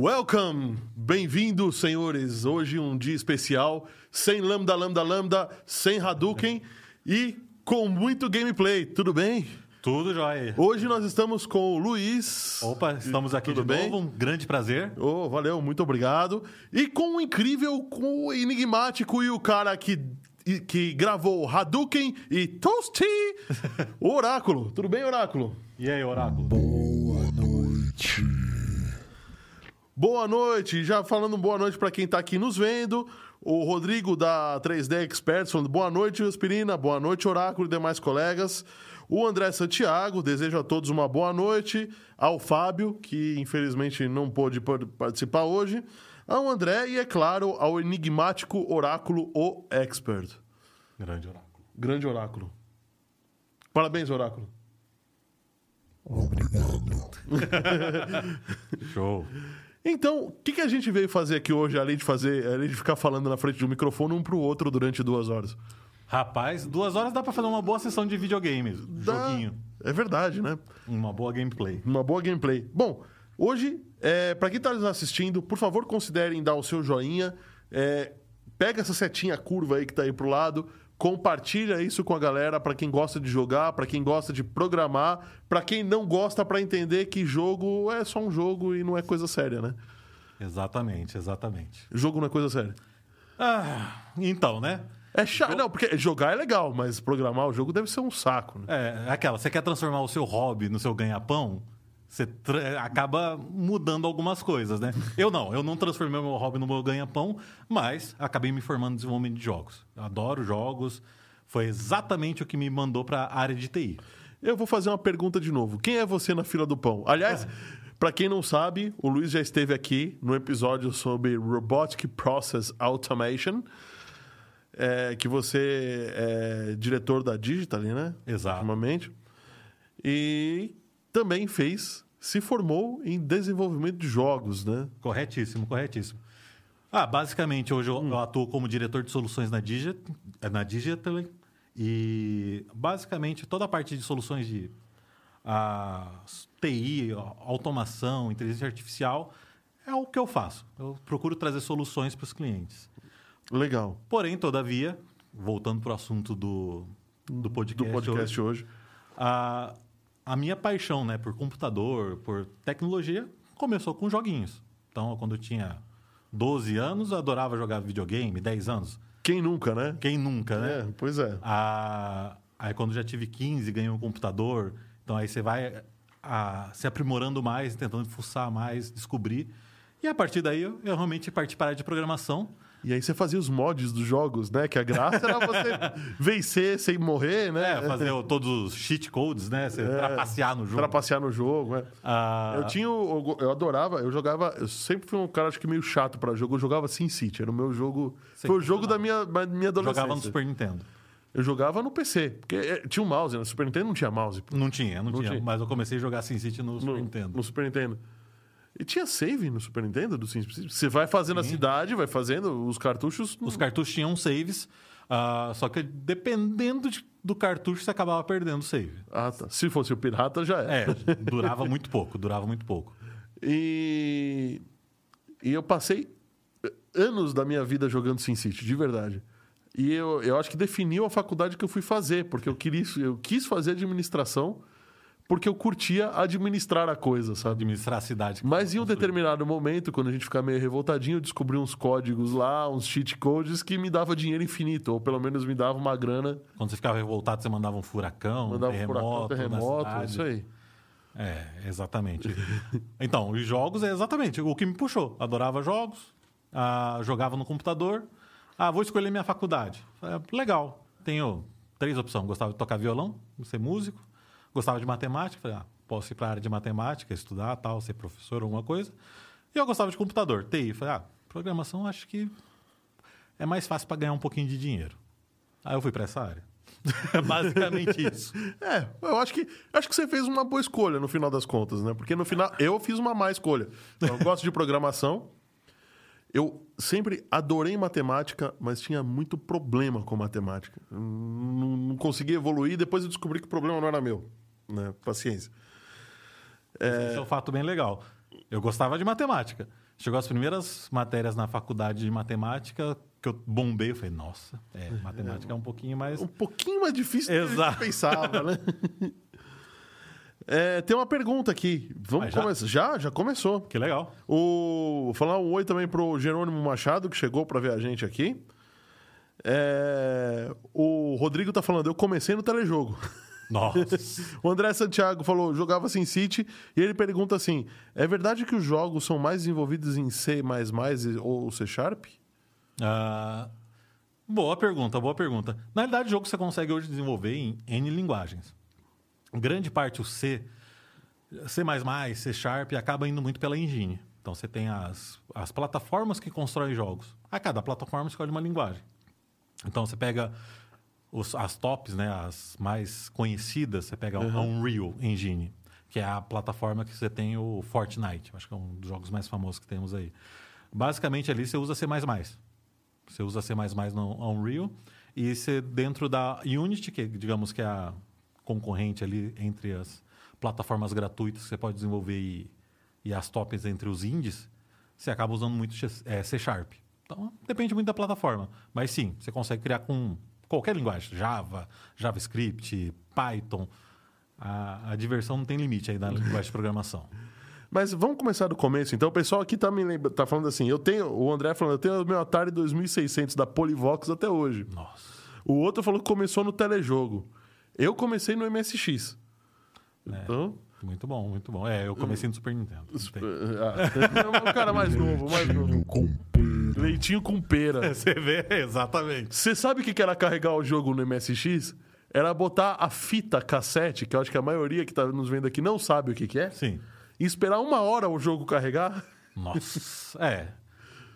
Welcome! Bem-vindos, senhores! Hoje um dia especial, sem Lambda, Lambda, Lambda, sem Hadouken e com muito gameplay, tudo bem? Tudo jóia. Hoje nós estamos com o Luiz. Opa, estamos aqui tudo de bem? novo, um grande prazer. Oh, valeu, muito obrigado. E com o incrível, com o enigmático e o cara que que gravou Hadouken e Toasty, o Oráculo. Tudo bem, Oráculo? E aí, Oráculo? Boa noite. Boa noite, já falando boa noite para quem tá aqui nos vendo. O Rodrigo da 3D Experts falando boa noite, Aspirina, boa noite, Oráculo e demais colegas. O André Santiago, desejo a todos uma boa noite. Ao Fábio, que infelizmente não pôde par- participar hoje. Ao André e, é claro, ao enigmático Oráculo, o Expert. Grande Oráculo. Grande Oráculo. Parabéns, Oráculo. Obrigado. Show. Então, o que, que a gente veio fazer aqui hoje, além de fazer, além de ficar falando na frente do microfone um pro outro durante duas horas? Rapaz, duas horas dá pra fazer uma boa sessão de videogame. Dá- Joguinho. É verdade, né? Uma boa gameplay. Uma boa gameplay. Bom, hoje, é, para quem tá nos assistindo, por favor, considerem dar o seu joinha. É, pega essa setinha curva aí que tá aí pro lado. Compartilha isso com a galera para quem gosta de jogar, para quem gosta de programar, para quem não gosta para entender que jogo é só um jogo e não é coisa séria, né? Exatamente, exatamente. Jogo não é coisa séria. Ah, então, né? É chato, não, porque jogar é legal, mas programar o jogo deve ser um saco, né? É, aquela, você quer transformar o seu hobby no seu ganha-pão? Você tra- acaba mudando algumas coisas, né? Eu não, eu não transformei o meu hobby no meu ganha-pão, mas acabei me formando em desenvolvimento de jogos. Adoro jogos, foi exatamente o que me mandou para a área de TI. Eu vou fazer uma pergunta de novo. Quem é você na fila do pão? Aliás, para quem não sabe, o Luiz já esteve aqui no episódio sobre Robotic Process Automation, é, que você é diretor da Digital, né? Exato. Ultimamente. E também fez, se formou em desenvolvimento de jogos, né? Corretíssimo, corretíssimo. Ah, basicamente, hoje eu, eu atuo como diretor de soluções na Digit, eh, na Digital e basicamente toda a parte de soluções de ah, TI, automação, inteligência artificial é o que eu faço. Eu procuro trazer soluções para os clientes. Legal. Porém, todavia, voltando para o assunto do, do podcast, Do podcast hoje, hoje. a, a minha paixão né, por computador, por tecnologia, começou com joguinhos. Então, quando eu tinha 12 anos, eu adorava jogar videogame, 10 anos. Quem nunca, né? Quem nunca, né? É, pois é. A- aí, quando já tive 15, ganhei um computador. Então, aí você vai a- se aprimorando mais, tentando fuçar mais, descobrir. E a partir daí, eu, eu realmente parti para a área de programação. E aí você fazia os mods dos jogos, né? Que a graça era você vencer sem morrer, né? É, fazer o- todos os cheat codes, né? Você trapacear no jogo. Trapacear no jogo, né? Ah, Eu tinha, eu, eu adorava, eu jogava, eu sempre fui um cara acho que meio chato pra jogo, eu jogava SimCity, era o meu jogo, foi o jogo da minha, minha adolescência. jogava no Super Nintendo. Eu jogava no PC, porque é, tinha um mouse, no Super Nintendo não tinha mouse, Não tinha, não, Não tinha, tinha. Mas eu comecei a jogar SimCity no, Super no, Nintendo. no Super Nintendo. E tinha save no Super Nintendo do SimCity? Você vai fazendo a cidade, vai fazendo os cartuchos... Os cartuchos tinham saves, ah, só que dependendo de- do cartucho, você acabava perdendo o save. Ah, tá. Se fosse o pirata, já era. É, durava muito pouco, durava muito pouco. E, e eu passei anos da minha vida jogando SimCity, de verdade. E eu, eu acho que definiu a faculdade que eu fui fazer, porque eu, queria, eu quis fazer administração porque eu curtia administrar a coisa, sabe? Administrar a cidade. Mas em um determinado momento, quando a gente fica meio revoltadinho, eu descobri uns códigos lá, uns cheat codes que me dava dinheiro infinito, ou pelo menos me dava uma grana, Quando você ficava revoltado, você mandava um furacão, mandava um terremoto, furacão, terremoto, cidade. isso aí. É, exatamente. então, os jogos é exatamente o que me puxou. Adorava jogos, ah, jogava no computador. Ah, vou escolher minha faculdade. Ah, legal, tenho três opções. Gostava de tocar violão, ser músico. Gostava de matemática. Falei, ah, posso ir para a área de matemática, estudar, tal, ser professor, alguma coisa. E eu gostava de computador, TI. Falei, ah, programação acho que é mais fácil para ganhar um pouquinho de dinheiro. Aí eu fui para essa área. Basicamente isso. É, eu acho que acho que você fez uma boa escolha no final das contas, né? Porque no final eu fiz uma má escolha. Eu gosto de programação. Eu sempre adorei matemática, mas tinha muito problema com matemática. Não, não conseguia evoluir. Depois eu descobri que o problema não era meu. Né? Paciência. Esse é um fato bem legal. Eu gostava de matemática. Chegou as primeiras matérias na faculdade de matemática que eu bombei. Eu falei, nossa, é, matemática é um pouquinho mais. Um pouquinho mais difícil do que a gente pensava, né? É, tem uma pergunta aqui. Vamos Mas já? começar. Já, já começou. Que legal. O, vou falar um oi também pro Jerônimo Machado, que chegou para ver a gente aqui. É, o Rodrigo tá falando, eu comecei no telejogo. Nossa. O André Santiago falou, jogava Sin City, e ele pergunta assim: é verdade que os jogos são mais desenvolvidos em C ou C Sharp? Ah, boa pergunta, boa pergunta. Na realidade, o jogo você consegue hoje desenvolver em N linguagens. Grande parte o C, C++, C Sharp, acaba indo muito pela engine. Então você tem as, as plataformas que constroem jogos. A cada plataforma escolhe uma linguagem. Então você pega os- as tops, né, as mais conhecidas, você pega a Unreal Engine, que é a plataforma que você tem o Fortnite. Acho que é um dos jogos mais famosos que temos aí. Basicamente ali você usa C++. Você usa C++ no Unreal e você dentro da Unity, que digamos que é a concorrente ali entre as plataformas gratuitas que você pode desenvolver e, e as tops entre os indies, você acaba usando muito é, C Sharp. Então, depende muito da plataforma. Mas sim, você consegue criar com qualquer linguagem. Java, JavaScript, Python. A, a diversão não tem limite aí na linguagem de programação. Mas vamos começar do começo, então. O pessoal aqui tá me lembra, tá falando assim, eu tenho, o André falando, eu tenho o meu Atari 2600 da Polivox até hoje. Nossa. O outro falou que começou no telejogo. Eu comecei no MSX. É. Então, Muito bom, muito bom. É, eu comecei no Super Nintendo. Não tem. ah, o cara mais novo, mais novo. com pera. Leitinho com pera. Você vê, exatamente. Você sabe o que era carregar o jogo no MSX? Era botar a fita cassete, que eu acho que a maioria que tá nos vendo aqui não sabe o que, que é, Sim. e esperar uma hora o jogo carregar. Nossa. É.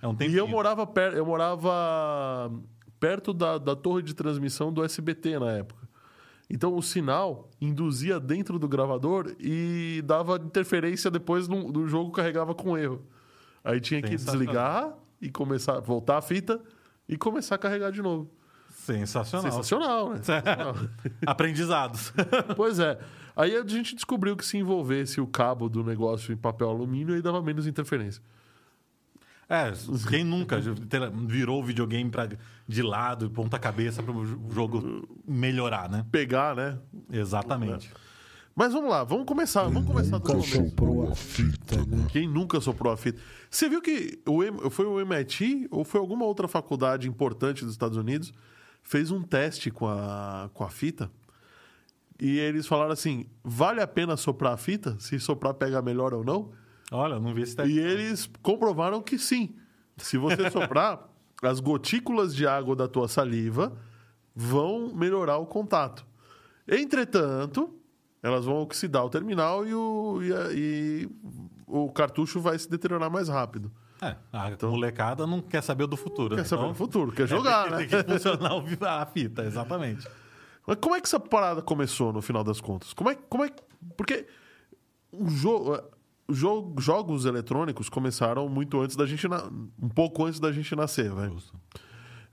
É um tempo. E eu morava, per... eu morava perto da, da torre de transmissão do SBT na época. Então o sinal induzia dentro do gravador e dava interferência depois no, do jogo carregava com erro. Aí tinha que desligar e começar, voltar a fita e começar a carregar de novo. Sensacional. Sensacional, né? Sensacional. Aprendizados. pois é. Aí a gente descobriu que se envolvesse o cabo do negócio em papel alumínio, aí dava menos interferência. É, quem nunca virou videogame pra, de lado, ponta cabeça para o jogo melhorar, né? Pegar, né? Exatamente. Mas vamos lá, vamos começar, vamos começar do Nunca começo. soprou a fita, né? Quem nunca soprou a fita? Você viu que o foi o MIT ou foi alguma outra faculdade importante dos Estados Unidos fez um teste com a, com a fita e eles falaram assim: vale a pena soprar a fita? Se soprar pega melhor ou não? Olha, eu não vi esse teste. E eles comprovaram que sim. Se você soprar, as gotículas de água da tua saliva vão melhorar o contato. Entretanto, elas vão oxidar o terminal e o, e a- e o cartucho vai se deteriorar mais rápido. É, a molecada não quer saber do futuro. Quer né? saber Então, no futuro, quer jogar, tem, né? Tem que funcionar a fita, exatamente. Mas como é que essa parada começou no final das contas? Como é, como é porque o jogo, jogo, jogos eletrônicos começaram muito antes da gente, na- um pouco antes da gente nascer, velho. Justo.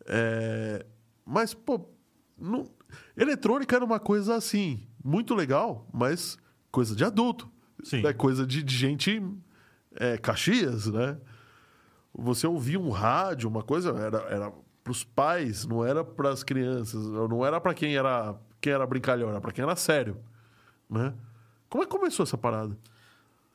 É, mas, pô, não- eletrônica era uma coisa assim, muito legal, mas coisa de adulto. Sim. É coisa de, de gente é, Caxias, né? Você ouvia um rádio, uma coisa, era, era para os pais, não era para as crianças, não era para quem era quem era brincalhão, era para quem era sério, né? Como é que começou essa parada?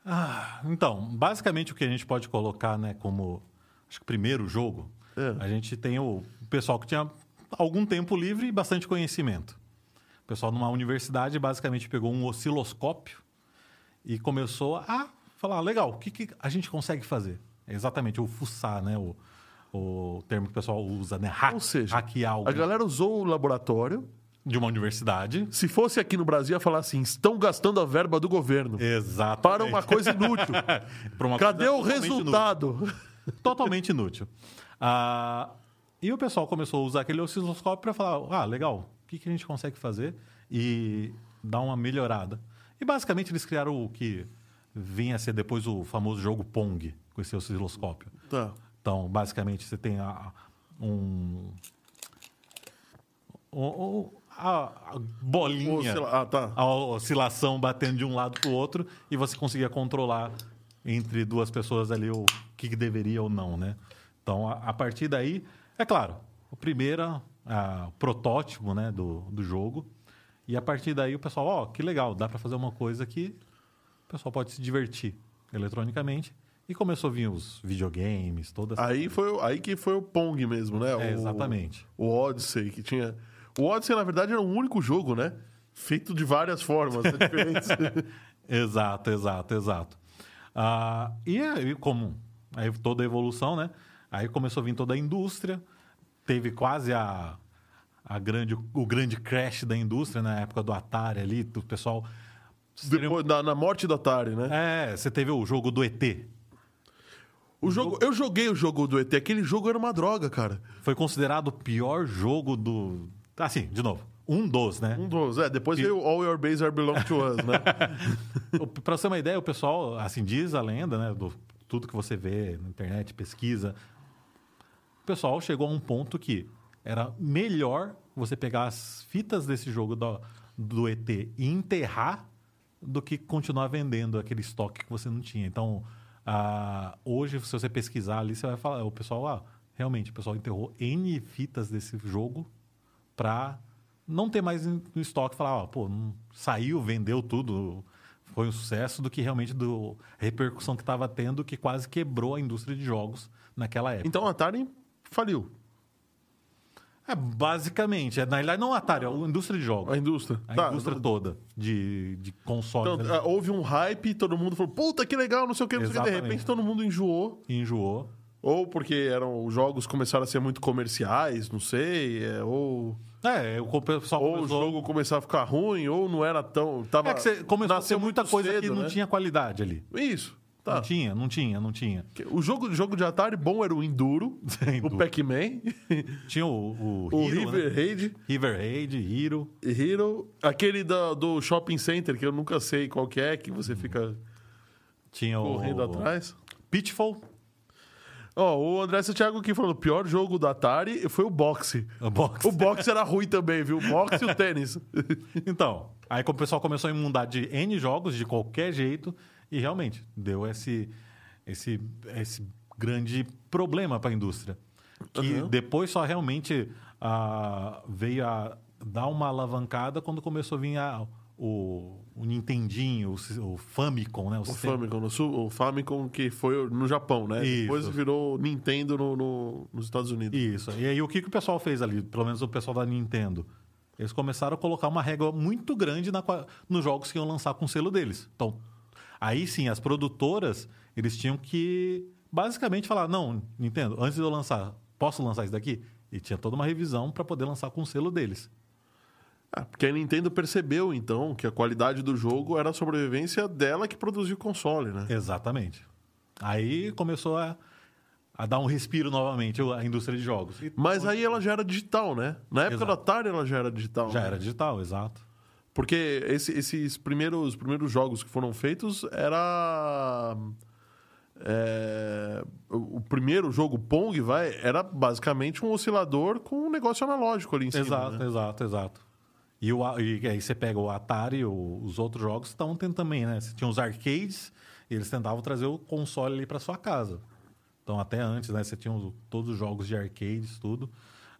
Ah, então, basicamente o que a gente pode colocar, né, como acho que primeiro jogo, É. a gente tem o pessoal que tinha algum tempo livre e bastante conhecimento. O pessoal numa universidade basicamente pegou um osciloscópio e começou a falar, legal, o que, que a gente consegue fazer? É exatamente o fuçar, né, o, o termo que o pessoal usa, né, hack, Ou seja, hackear algo a galera usou o laboratório. De uma universidade. Se fosse aqui no Brasil, ia falar assim: estão gastando a verba do governo Exatamente. para uma coisa inútil. Uma Cadê coisa o totalmente inútil. resultado? totalmente inútil. Ah, e o pessoal começou a usar aquele osciloscópio para falar: ah, legal, o que, que a gente consegue fazer e dar uma melhorada. E basicamente eles criaram o que vinha a ser depois o famoso jogo Pong com esse osciloscópio. Tá. Então, basicamente, você tem a- um. o- a, a bolinha Oscila- Ah, tá. a oscilação batendo de um lado para o outro e você conseguia controlar entre duas pessoas ali o, que, que deveria ou não, né? Então, a, a partir daí, é claro, o primeiro a, protótipo né, do, do jogo. E a partir daí o pessoal, ó, que legal, dá para fazer uma coisa que o pessoal pode se divertir eletronicamente. E começou a vir os videogames, todas Aí, foi, o- aí que foi o Pong mesmo, né? É, O- exatamente. O Odyssey, que tinha. O Odyssey, na verdade, era o único jogo, né? Feito de várias formas né? diferentes. Exato, exato, exato. Ah, e aí, como aí toda a evolução, né? Aí começou a vir toda a indústria, teve quase a, a grande, o grande crash da indústria na época do Atari ali, o pessoal. Depois, na, na morte do Atari, né? É, você teve o jogo do ET. O jogo, eu joguei o jogo do ET. Aquele jogo era uma droga, cara. Foi considerado o pior jogo do. Assim, de novo, um dos, né? Um dos. É, depois veio All Your Base Are Belong to Us, né? Pra você ter uma ideia, o pessoal, assim, diz a lenda, né? Do, tudo que você vê na internet, pesquisa. O pessoal chegou a um ponto que era melhor você pegar as fitas desse jogo do, do ET e enterrar do que continuar vendendo aquele estoque que você não tinha. Então, ah, hoje, se você pesquisar ali, você vai falar, o pessoal, ah, realmente, o pessoal enterrou N fitas desse jogo para não ter mais no estoque falar, ó, pô, saiu, vendeu tudo, foi um sucesso do que realmente do a repercussão que estava tendo que quase quebrou a indústria de jogos naquela época. Então a Atari faliu. É, basicamente, é, na realidade não a Atari, é a indústria de jogos. A indústria. A Tá, indústria toda de, de consoles. Então, né? ah, houve um hype, todo mundo falou, puta que legal, não sei o que, não sei o que. De repente todo mundo enjoou. Enjoou. Ou porque eram, os jogos começaram a ser muito comerciais, não sei. é, ou É, o pessoal ou o começou- jogo começava a ficar ruim, ou não era tão. Tava, É que você começou a ter muita coisa que cedo, não né? tinha qualidade ali. Isso. Tá. Não tinha, não tinha, não tinha. O jogo, o jogo de Atari bom era o Enduro, o. Pac-Man, Tinha o, o, o Hero, River né? Raid, River Raid, Hero. Hero, aquele da- do Shopping Center, que eu nunca sei qual que é, que você fica Tinha correndo o atrás. Pitfall. Ó, o André Santiago aqui falando, o pior jogo da Atari foi o boxe. O boxe. O boxe era ruim também, viu? O boxe e o tênis. Então, aí o pessoal começou a inundar de N jogos de qualquer jeito e realmente deu esse, esse, esse grande problema para a indústria. Que Uhum. depois só realmente ah, veio a dar uma alavancada quando começou a vir a- o, o Nintendinho, o, o Famicom, né? O sistema- Famicom, no Sul- o Famicom que foi no Japão, né? Isso. Depois virou Nintendo no- no- nos Estados Unidos. Isso. E aí o que, que o pessoal fez ali, pelo menos o pessoal da Nintendo? Eles começaram a colocar uma régua muito grande na nos jogos que iam lançar com o selo deles. Então, aí sim, as produtoras, eles tinham que basicamente falar: não, Nintendo, antes de eu lançar, posso lançar isso daqui? E tinha toda uma revisão para poder lançar com o selo deles. Ah, porque a Nintendo percebeu, então, que a qualidade do jogo era a sobrevivência dela que produziu o console, né? Exatamente. Aí começou a, a dar um respiro novamente a indústria de jogos. E Mas aí ela já era digital, né? Na época Exato. da Atari ela já era digital. já né? era digital, exato. Porque esse- esses primeiros, primeiros jogos que foram feitos era. é, o o primeiro jogo Pong vai era basicamente um oscilador com um negócio analógico ali em cima. Exato, né? exato, exato. E, o, e aí você pega o Atari, o- os outros jogos estavam tendo também, né? Você tinha os arcades, e eles tentavam trazer o console ali para sua casa. Então, até antes, né? Você tinha os- todos os jogos de arcades, tudo.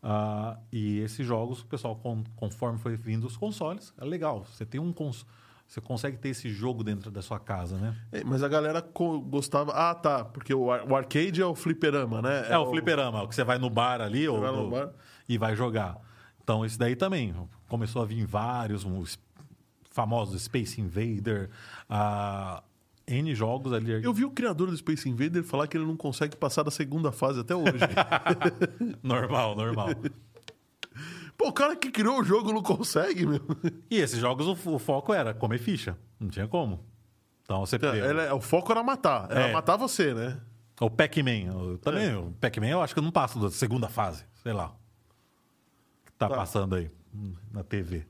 Ah, e esses jogos, o pessoal, com- conforme foi vindo os consoles, é legal. Você tem um cons você consegue ter esse jogo dentro da sua casa, né? É, mas a galera gostava. Ah, tá. Porque o, ar- o arcade é o fliperama, né? É, o fliperama, o que você vai no bar ali ou no no- bar. e vai jogar. Então, esse daí também. Começou a vir vários, os famosos Space Invader, N jogos ali. Eu vi o criador do Space Invader falar que ele não consegue passar da segunda fase até hoje. Normal, normal. Pô, o cara que criou o jogo não consegue, meu. e esses jogos, o, o foco era comer ficha. Não tinha como. Então, você pega Ele é- o foco era matar. Era É. matar você, né? o Pac-Man. Também, É. o Pac-Man eu acho que eu não passo da segunda fase. Sei lá. Tá, Tá. passando aí na TV.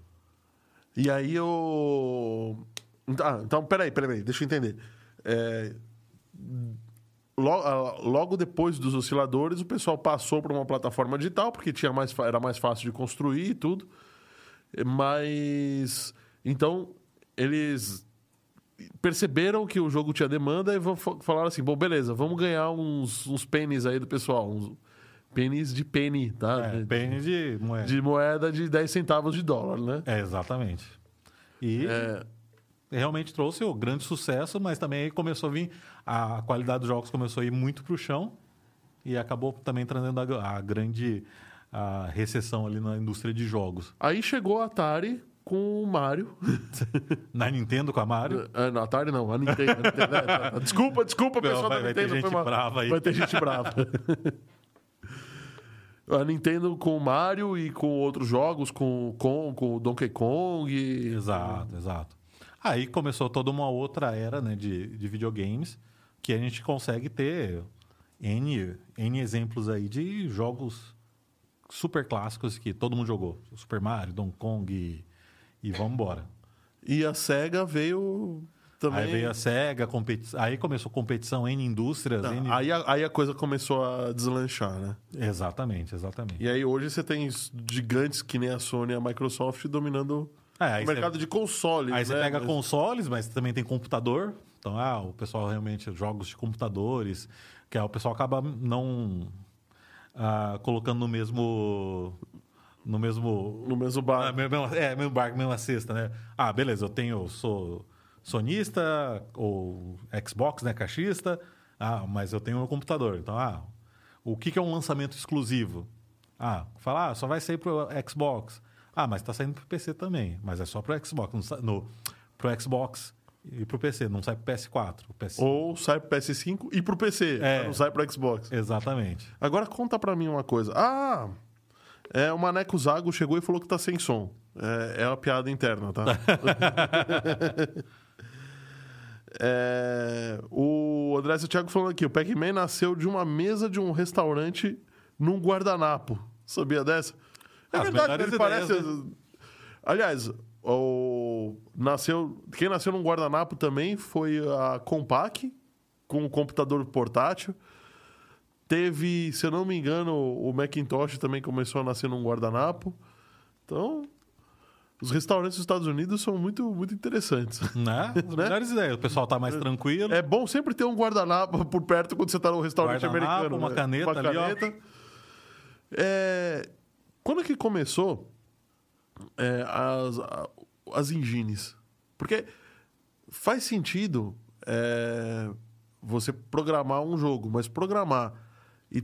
E aí eu. Ah, então, peraí, peraí, deixa eu entender. É, ah, Logo depois dos osciladores, o pessoal passou para uma plataforma digital, porque tinha mais, era mais fácil de construir e tudo. Mas. Então, eles perceberam que o jogo tinha demanda e falaram assim: bom, beleza, vamos ganhar uns, uns pênis aí do pessoal. Uns pênis de penny, tá? É, de, pênis de moeda. de moeda de 10 centavos de dólar, né? É, exatamente. E É, realmente trouxe o grande sucesso, mas também aí começou a vir, a qualidade dos jogos começou a ir muito para o chão e acabou também trazendo a, a grande a recessão ali na indústria de jogos. Aí chegou a Atari com o Mario. Na Nintendo com a Mario, Ah, não, Atari não, a Nintendo. a Nintendo, é, desculpa, desculpa, Não, pessoal vai- da vai ter Nintendo. foi gente mal. brava aí. Vai ter gente brava. a Nintendo com o Mario e com outros jogos, com, com, com o Donkey Kong. e- Exato, exato. Aí começou toda uma outra era né, de, de videogames que a gente consegue ter N, N exemplos aí de jogos super clássicos que todo mundo jogou. Super Mario, Donkey Kong e, e vamos embora. E a SEGA veio também. Aí veio a SEGA, competi aí começou competição N indústrias. Não, N... aí, a, aí a coisa começou a deslanchar, né? Exatamente, exatamente. E aí hoje você tem gigantes que nem a Sony e a Microsoft dominando É, o você- mercado de consoles. Aí você né? pega Mas- consoles, mas também tem computador. Então, ah, o pessoal realmente, jogos de computadores, que é, o pessoal acaba não ah, colocando no mesmo. No mesmo. no mesmo ah, bar. mesmo- é, mesmo barco, mesma cesta, né? Ah, beleza, eu tenho. Sou sonista ou Xbox, né? Caixista. Ah, mas eu tenho um computador. Então, ah, o que, que é um lançamento exclusivo? Ah, falar, ah, só vai sair pro Xbox. Ah, mas tá saindo pro PC também. Mas é só pro Xbox. Não sa- no, pro Xbox e pro PC. Não sai pro PS4. O PS... Ou sai pro PS5 e pro PC, É. não sai pro Xbox. Exatamente. Agora conta pra mim uma coisa. Ah, é, o Maneco Zago chegou e falou que tá sem som. É, é uma piada interna, tá? É, o André Santiago falando aqui, o Pac-Man nasceu de uma mesa de um restaurante num guardanapo. Sabia dessa? É As verdade, ele parece... ideias, Aliás, o... nasceu... quem nasceu num guardanapo também foi a Compaq, com um computador portátil. Teve, se eu não me engano, o Macintosh também começou a nascer num guardanapo. Então, os restaurantes dos Estados Unidos são muito, muito interessantes. Né? As melhores ideias. O pessoal tá mais tranquilo. É bom sempre ter um guardanapo por perto quando você está no restaurante Guardanapo, americano. uma né? caneta Uma ali, caneta. É, Quando que começou é, as, as engines? Porque faz sentido é, você programar um jogo, mas programar e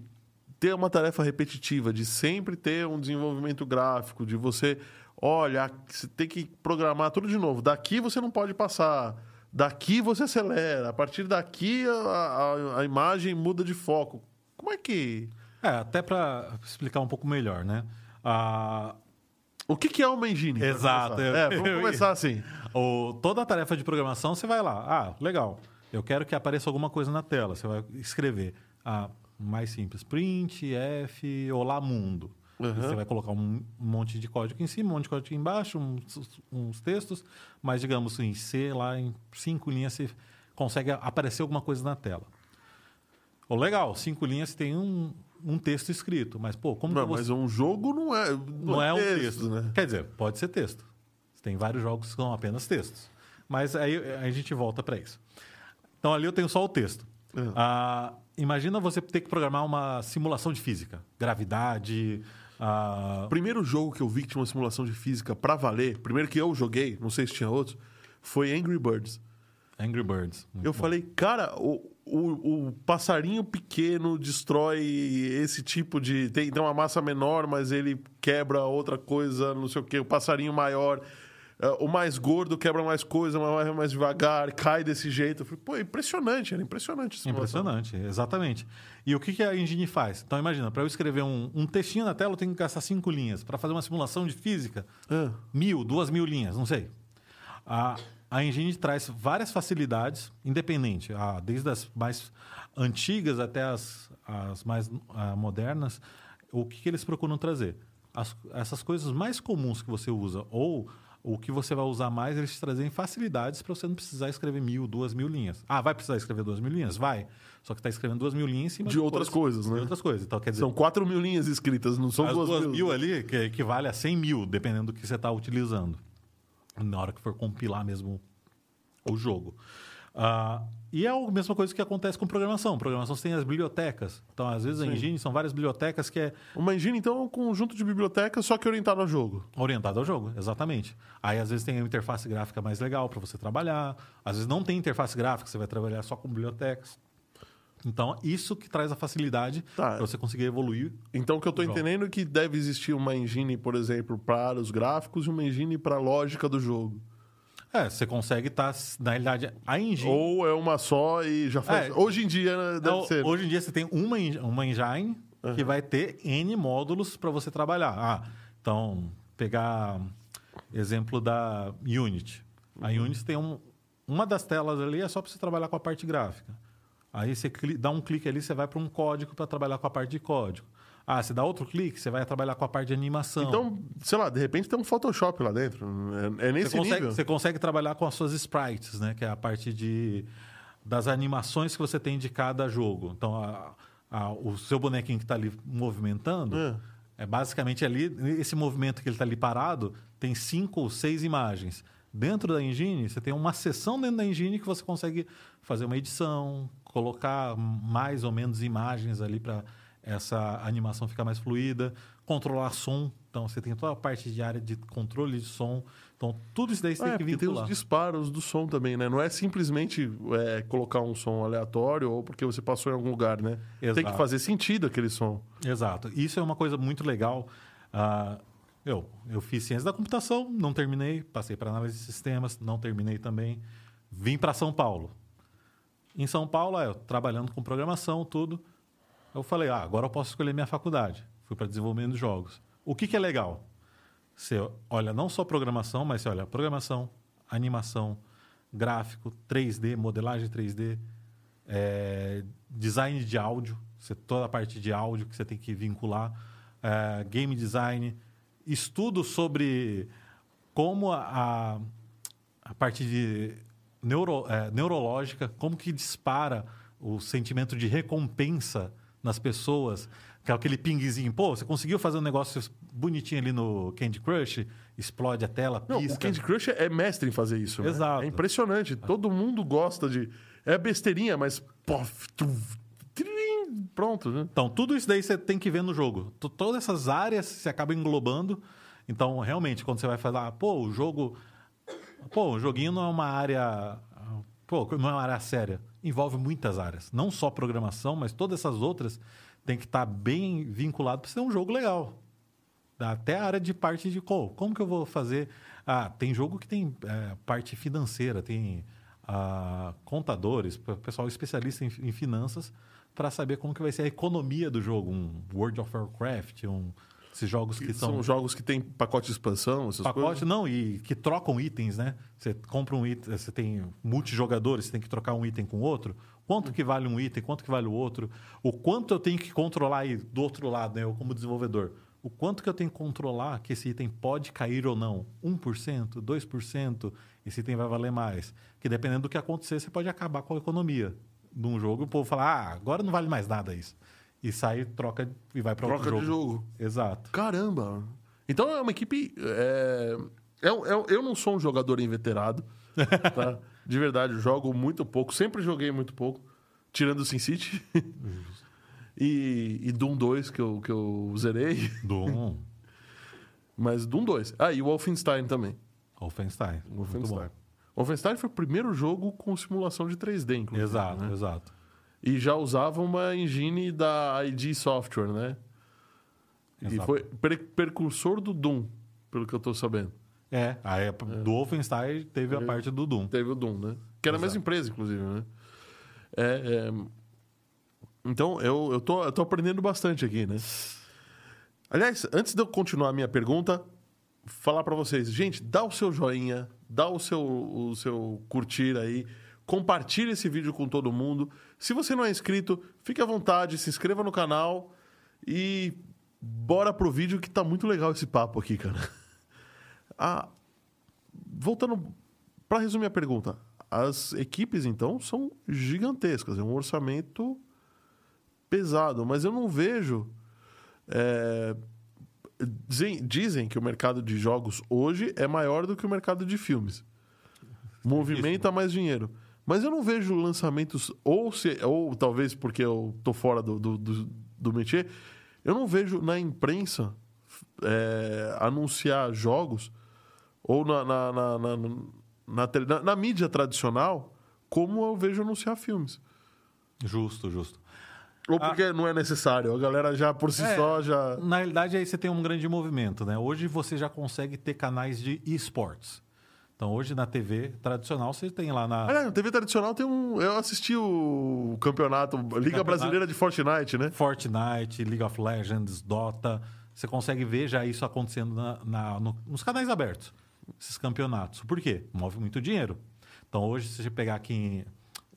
ter uma tarefa repetitiva de sempre ter um desenvolvimento gráfico, de você, olha, você tem que programar tudo de novo. Daqui você não pode passar. Daqui você acelera. A partir daqui a, a- a imagem muda de foco. Como é que. É, até para explicar um pouco melhor, né? Ah, O que, que é uma engine? Exato, começar? eu- É, vamos eu começar assim. o, toda a tarefa de programação, você vai lá. Ah, legal. Eu quero que apareça alguma coisa na tela. Você vai escrever. Ah, mais simples. Print, F, olá mundo. Uhum. Você vai colocar um monte de código em cima, um monte de código embaixo, uns, uns textos. Mas, digamos, em C, lá em cinco linhas, você consegue aparecer alguma coisa na tela. Oh, legal, cinco linhas tem um, um texto escrito. Mas, pô, como Não, você... mas um jogo não é. Não é um texto, texto. né? Quer dizer, pode ser texto. Tem vários jogos que são apenas textos. Mas aí a gente volta para isso. Então ali eu tenho só o texto. É. Ah, imagina você ter que programar uma simulação de física. Gravidade. Ah, O primeiro jogo que eu vi que tinha uma simulação de física pra valer, primeiro que eu joguei, não sei se tinha outros, foi Angry Birds. Angry Birds. Eu bom. falei, cara, o, o, o passarinho pequeno destrói esse tipo de. Tem, tem uma massa menor, mas ele quebra outra coisa, não sei o quê. O passarinho maior, o mais gordo quebra mais coisa, mas vai mais devagar, cai desse jeito. Eu falei, pô, impressionante, era impressionante. essa. Impressionante, exatamente. E o que, que a engine faz? Então imagina, para eu escrever um, um textinho na tela, eu tenho que gastar cinco linhas. Para fazer uma simulação de física, Ah, mil, duas mil linhas, não sei. A, a Engine traz várias facilidades, independente, ah, desde as mais antigas até as, as mais ah, modernas. O que, que eles procuram trazer? As- essas coisas mais comuns que você usa, ou o que você vai usar mais, eles te trazem facilidades para você não precisar escrever mil, duas mil linhas. Ah, vai precisar escrever duas mil linhas? Vai. Só que está escrevendo duas mil linhas em cima De outras coisas, né? De outras coisas. Então, quer dizer, São 4 mil linhas escritas, não são as duas, duas mil. mil ali, que equivale a 100 mil, dependendo do que você está utilizando. Na hora que for compilar mesmo o jogo. Ah, e é a mesma coisa que acontece com programação. Programação você tem as bibliotecas. Então, às vezes, a engine são várias bibliotecas que é Uma engine, então, é um conjunto de bibliotecas, só que orientado ao jogo. orientada ao jogo, exatamente. Aí, às vezes, tem a interface gráfica mais legal para você trabalhar. Às vezes, não tem interface gráfica, você vai trabalhar só com bibliotecas. Então, isso que traz a facilidade Tá. para você conseguir evoluir. Então, o que eu Jogo. entendendo é que deve existir uma engine, por exemplo, para os gráficos e uma engine para a lógica do jogo. É, você consegue estar, na realidade, a engine... Ou é uma só e já faz. É. Hoje em dia né, deve Não, ser. Hoje em dia você tem uma, uma engine que vai ter N módulos para você trabalhar. Ah, então, pegar exemplo da Unity. A Uhum. Unity tem um, uma das telas ali é só para você trabalhar com a parte gráfica. Aí você dá um clique ali, você vai para um código para trabalhar com a parte de código. Ah, você dá outro clique, você vai trabalhar com a parte de animação. Então, sei lá, de repente tem um Photoshop lá dentro. É, é nesse você consegue, nível. você consegue trabalhar com as suas sprites, né? Que é a parte de, das animações que você tem de cada jogo. Então, a- a- o seu bonequinho que está ali movimentando, É. é. basicamente ali, esse movimento que ele está ali parado, tem cinco ou seis imagens. Dentro da engine, você tem uma seção dentro da engine que você consegue fazer uma edição, colocar mais ou menos imagens ali para essa animação ficar mais fluida, controlar som. Então, você tem toda a parte de área de controle de som. Então, tudo isso daí você Ah, é, tem que porque tem vincular. os disparos do som também, né? Não é simplesmente é, colocar um som aleatório ou porque você passou em algum lugar, né? Tem que Exato. fazer sentido aquele som. Exato. Isso é uma coisa muito legal. Ah, eu, eu fiz ciência da computação, não terminei. Passei para análise de sistemas, não terminei também. Vim para São Paulo. Em São Paulo, é, eu trabalhando com programação, tudo. Eu falei, ah, agora eu posso escolher minha faculdade. Fui para desenvolvimento de jogos. O que, que é legal? Você olha não só programação, mas você olha programação, animação, gráfico, 3D, modelagem 3D, é, design de áudio, você, toda a parte de áudio que você tem que vincular, é, game design, estudo sobre como a, a, a parte de neuro, é, neurológica, como que dispara o sentimento de recompensa nas pessoas, que é aquele pingzinho, pô, você conseguiu fazer um negócio bonitinho ali no Candy Crush, explode a tela, Não, pisca. o Candy Crush é mestre em fazer isso. né? Exato. É impressionante. Todo mundo gosta de. É besteirinha, mas. Pof, tuf, trim, pronto, né? Então, tudo isso daí você tem que ver no jogo. Todas essas áreas você acaba englobando. Então, realmente, quando você vai falar, pô, o jogo. Pô, o joguinho não é uma área. Pô, não é uma área séria. Envolve muitas áreas. Não só programação, mas todas essas outras tem que estar bem vinculado para ser um jogo legal. Até a área de parte de co- como que eu vou fazer. Ah, tem jogo que tem é, parte financeira, tem ah, contadores, pe- pessoal especialista em, em finanças, para saber como que vai ser a economia do jogo. Um World of Warcraft, um, esses jogos que São, são jogos que tem pacote de expansão, essas pacote, coisas. não, e que trocam itens, né? Você compra um item, você tem multijogadores, você tem que trocar um item com outro. Quanto que vale um item, quanto que vale o outro? O quanto eu tenho que controlar aí do outro lado, né? Eu como desenvolvedor. O quanto que eu tenho que controlar que esse item pode cair ou não? 1%, 2%, esse item vai valer mais. Que dependendo do que acontecer, você pode acabar com a economia de um jogo. E o povo fala, ah, agora não vale mais nada isso. E sai, troca e vai para outro Troca jogo. de jogo. Exato. Caramba! Então é uma equipe. É... Eu, eu, eu não sou um jogador inveterado. tá? De verdade, jogo muito pouco. Sempre joguei muito pouco. Tirando o SimCity. e, e Doom 2, que eu, que eu zerei. Doom, Mas Doom 2. Ah, e o Wolfenstein também. Wolfenstein. Wolfenstein. Wolfenstein foi o primeiro jogo com simulação de 3D, inclusive. Exato, né? exato. E já usava uma engine da ID Software, né? E Exato. foi pre- precursor do Doom, pelo que eu tô sabendo. É, a época do Wolfenstein teve a É. parte do Doom. Teve o Doom, né? Que era a mesma Exato. empresa, inclusive, né? É, é, Então, eu, eu, tô, eu tô aprendendo bastante aqui, né? Aliás, antes de eu continuar a minha pergunta, falar pra vocês, gente, dá o seu joinha, dá o seu, o seu curtir aí, compartilhe esse vídeo com todo mundo. Se você não é inscrito, fique à vontade, se inscreva no canal e bora pro vídeo que tá muito legal esse papo aqui, cara. Ah, voltando para resumir a pergunta, as equipes então são gigantescas, é um orçamento pesado, mas eu não vejo. é, dizem, dizem que o mercado de jogos hoje é maior do que o mercado de filmes. movimenta mais dinheiro. Mas eu não vejo lançamentos, ou, se, ou talvez porque eu tô fora do, do, do, do métier, eu não vejo na imprensa é, anunciar jogos ou na, na, na, na, na, na- mídia tradicional como eu vejo anunciar filmes. Justo, justo. Ou porque não é necessário, a galera já por si É. só já. Na realidade, aí você tem um grande movimento, né? Hoje você já consegue ter canais de esportes. Então, hoje na TV tradicional, você tem lá na Aliás, na TV tradicional tem um. Eu assisti o campeonato, Liga Campeonato. Brasileira de Fortnite, né? Fortnite, League of Legends, Dota. Você consegue ver já isso acontecendo na- na- no- nos canais abertos, esses campeonatos. Por quê? Move muito dinheiro. Então, hoje, se você pegar aqui em,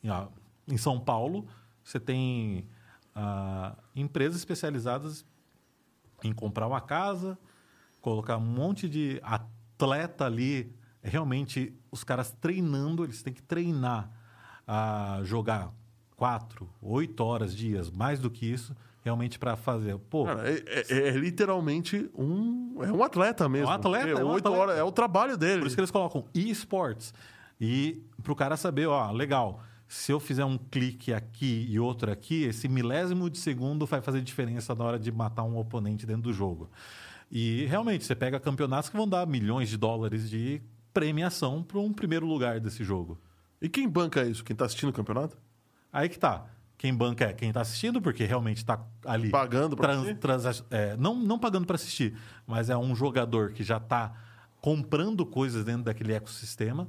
em, em São Paulo, você tem ah, empresas especializadas em comprar uma casa, colocar um monte de atleta ali. Realmente, os caras treinando, eles têm que treinar a jogar quatro, oito horas, dias, mais do que isso, realmente para fazer. Pô, Cara, é, é- é literalmente um. É um atleta mesmo. É um atleta, é um oito atleta. horas é o trabalho dele. Por isso que eles colocam esportes. E para o cara saber, ó, legal, se eu fizer um clique aqui e outro aqui, esse milésimo de segundo vai fazer diferença na hora de matar um oponente dentro do jogo. E realmente, você pega campeonatos que vão dar milhões de dólares de premiação para um primeiro lugar desse jogo. E quem banca isso? Quem tá assistindo o campeonato? Aí que tá. Quem banca é quem está assistindo, porque realmente está ali. Pagando pra trans- assistir? trans- é, não, não pagando para assistir, mas é um jogador que já está comprando coisas dentro daquele ecossistema.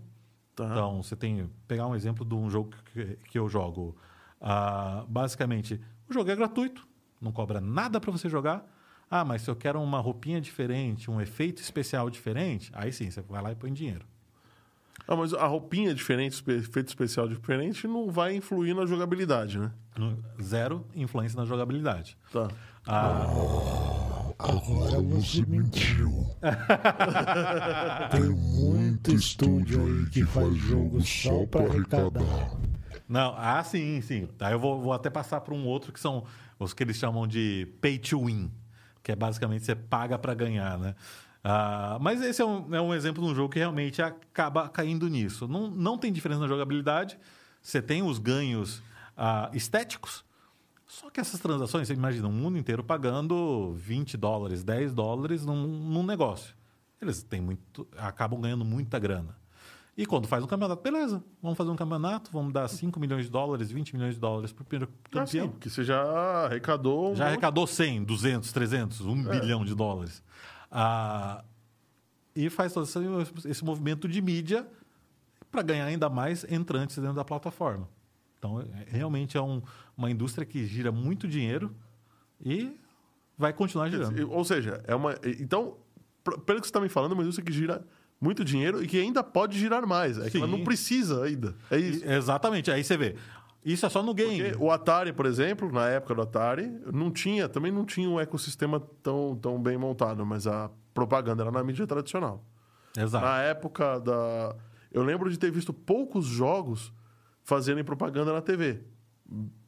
Tá. Então, você tem. Pegar um exemplo de um jogo que, que eu jogo. Ah, basicamente, o jogo é gratuito, não cobra nada para você jogar. Ah, mas se eu quero uma roupinha diferente, um efeito especial diferente, aí sim, você vai lá e põe dinheiro. Ah, mas a roupinha diferente, efeito especial diferente, não vai influir na jogabilidade, né? Zero influência na jogabilidade. Tá. Ah, Agora você mentiu. Tem muito estúdio aí que faz jogo só pra arrecadar. Não, ah, sim, sim. Aí eu vou, vou até passar para um outro que são os que eles chamam de pay to win, que é basicamente você paga para ganhar, né? Ah, mas esse é um, é um exemplo de um jogo que realmente acaba caindo nisso. Não, não tem diferença na jogabilidade, você tem os ganhos ah, estéticos, só que essas transações, você imagina, o mundo inteiro pagando 20 dólares, 10 dólares num, num negócio. Eles têm muito, acabam ganhando muita grana. E quando faz um campeonato, beleza, vamos fazer um campeonato, vamos dar 5 milhões de dólares, 20 milhões de dólares para o primeiro Ah, campeão. que você já arrecadou. um Já monte. arrecadou 100, 200, 300, 1 É. bilhão de dólares. Ah, e faz todo esse, movimento de mídia para ganhar ainda mais entrantes dentro da plataforma. Então, é- realmente é um- uma indústria que gira muito dinheiro e vai continuar girando. Ou seja, é uma. Então, pelo que você está me falando, é uma indústria que gira muito dinheiro e que ainda pode girar mais. É que ela não precisa ainda. É isso. Exatamente, aí você vê. Isso é só no game. Porque o Atari, por exemplo, na época do Atari, não tinha, também não tinha um ecossistema tão, tão bem montado, mas a propaganda era na mídia tradicional. Exato. Na época da. Eu lembro de ter visto poucos jogos fazerem propaganda na TV.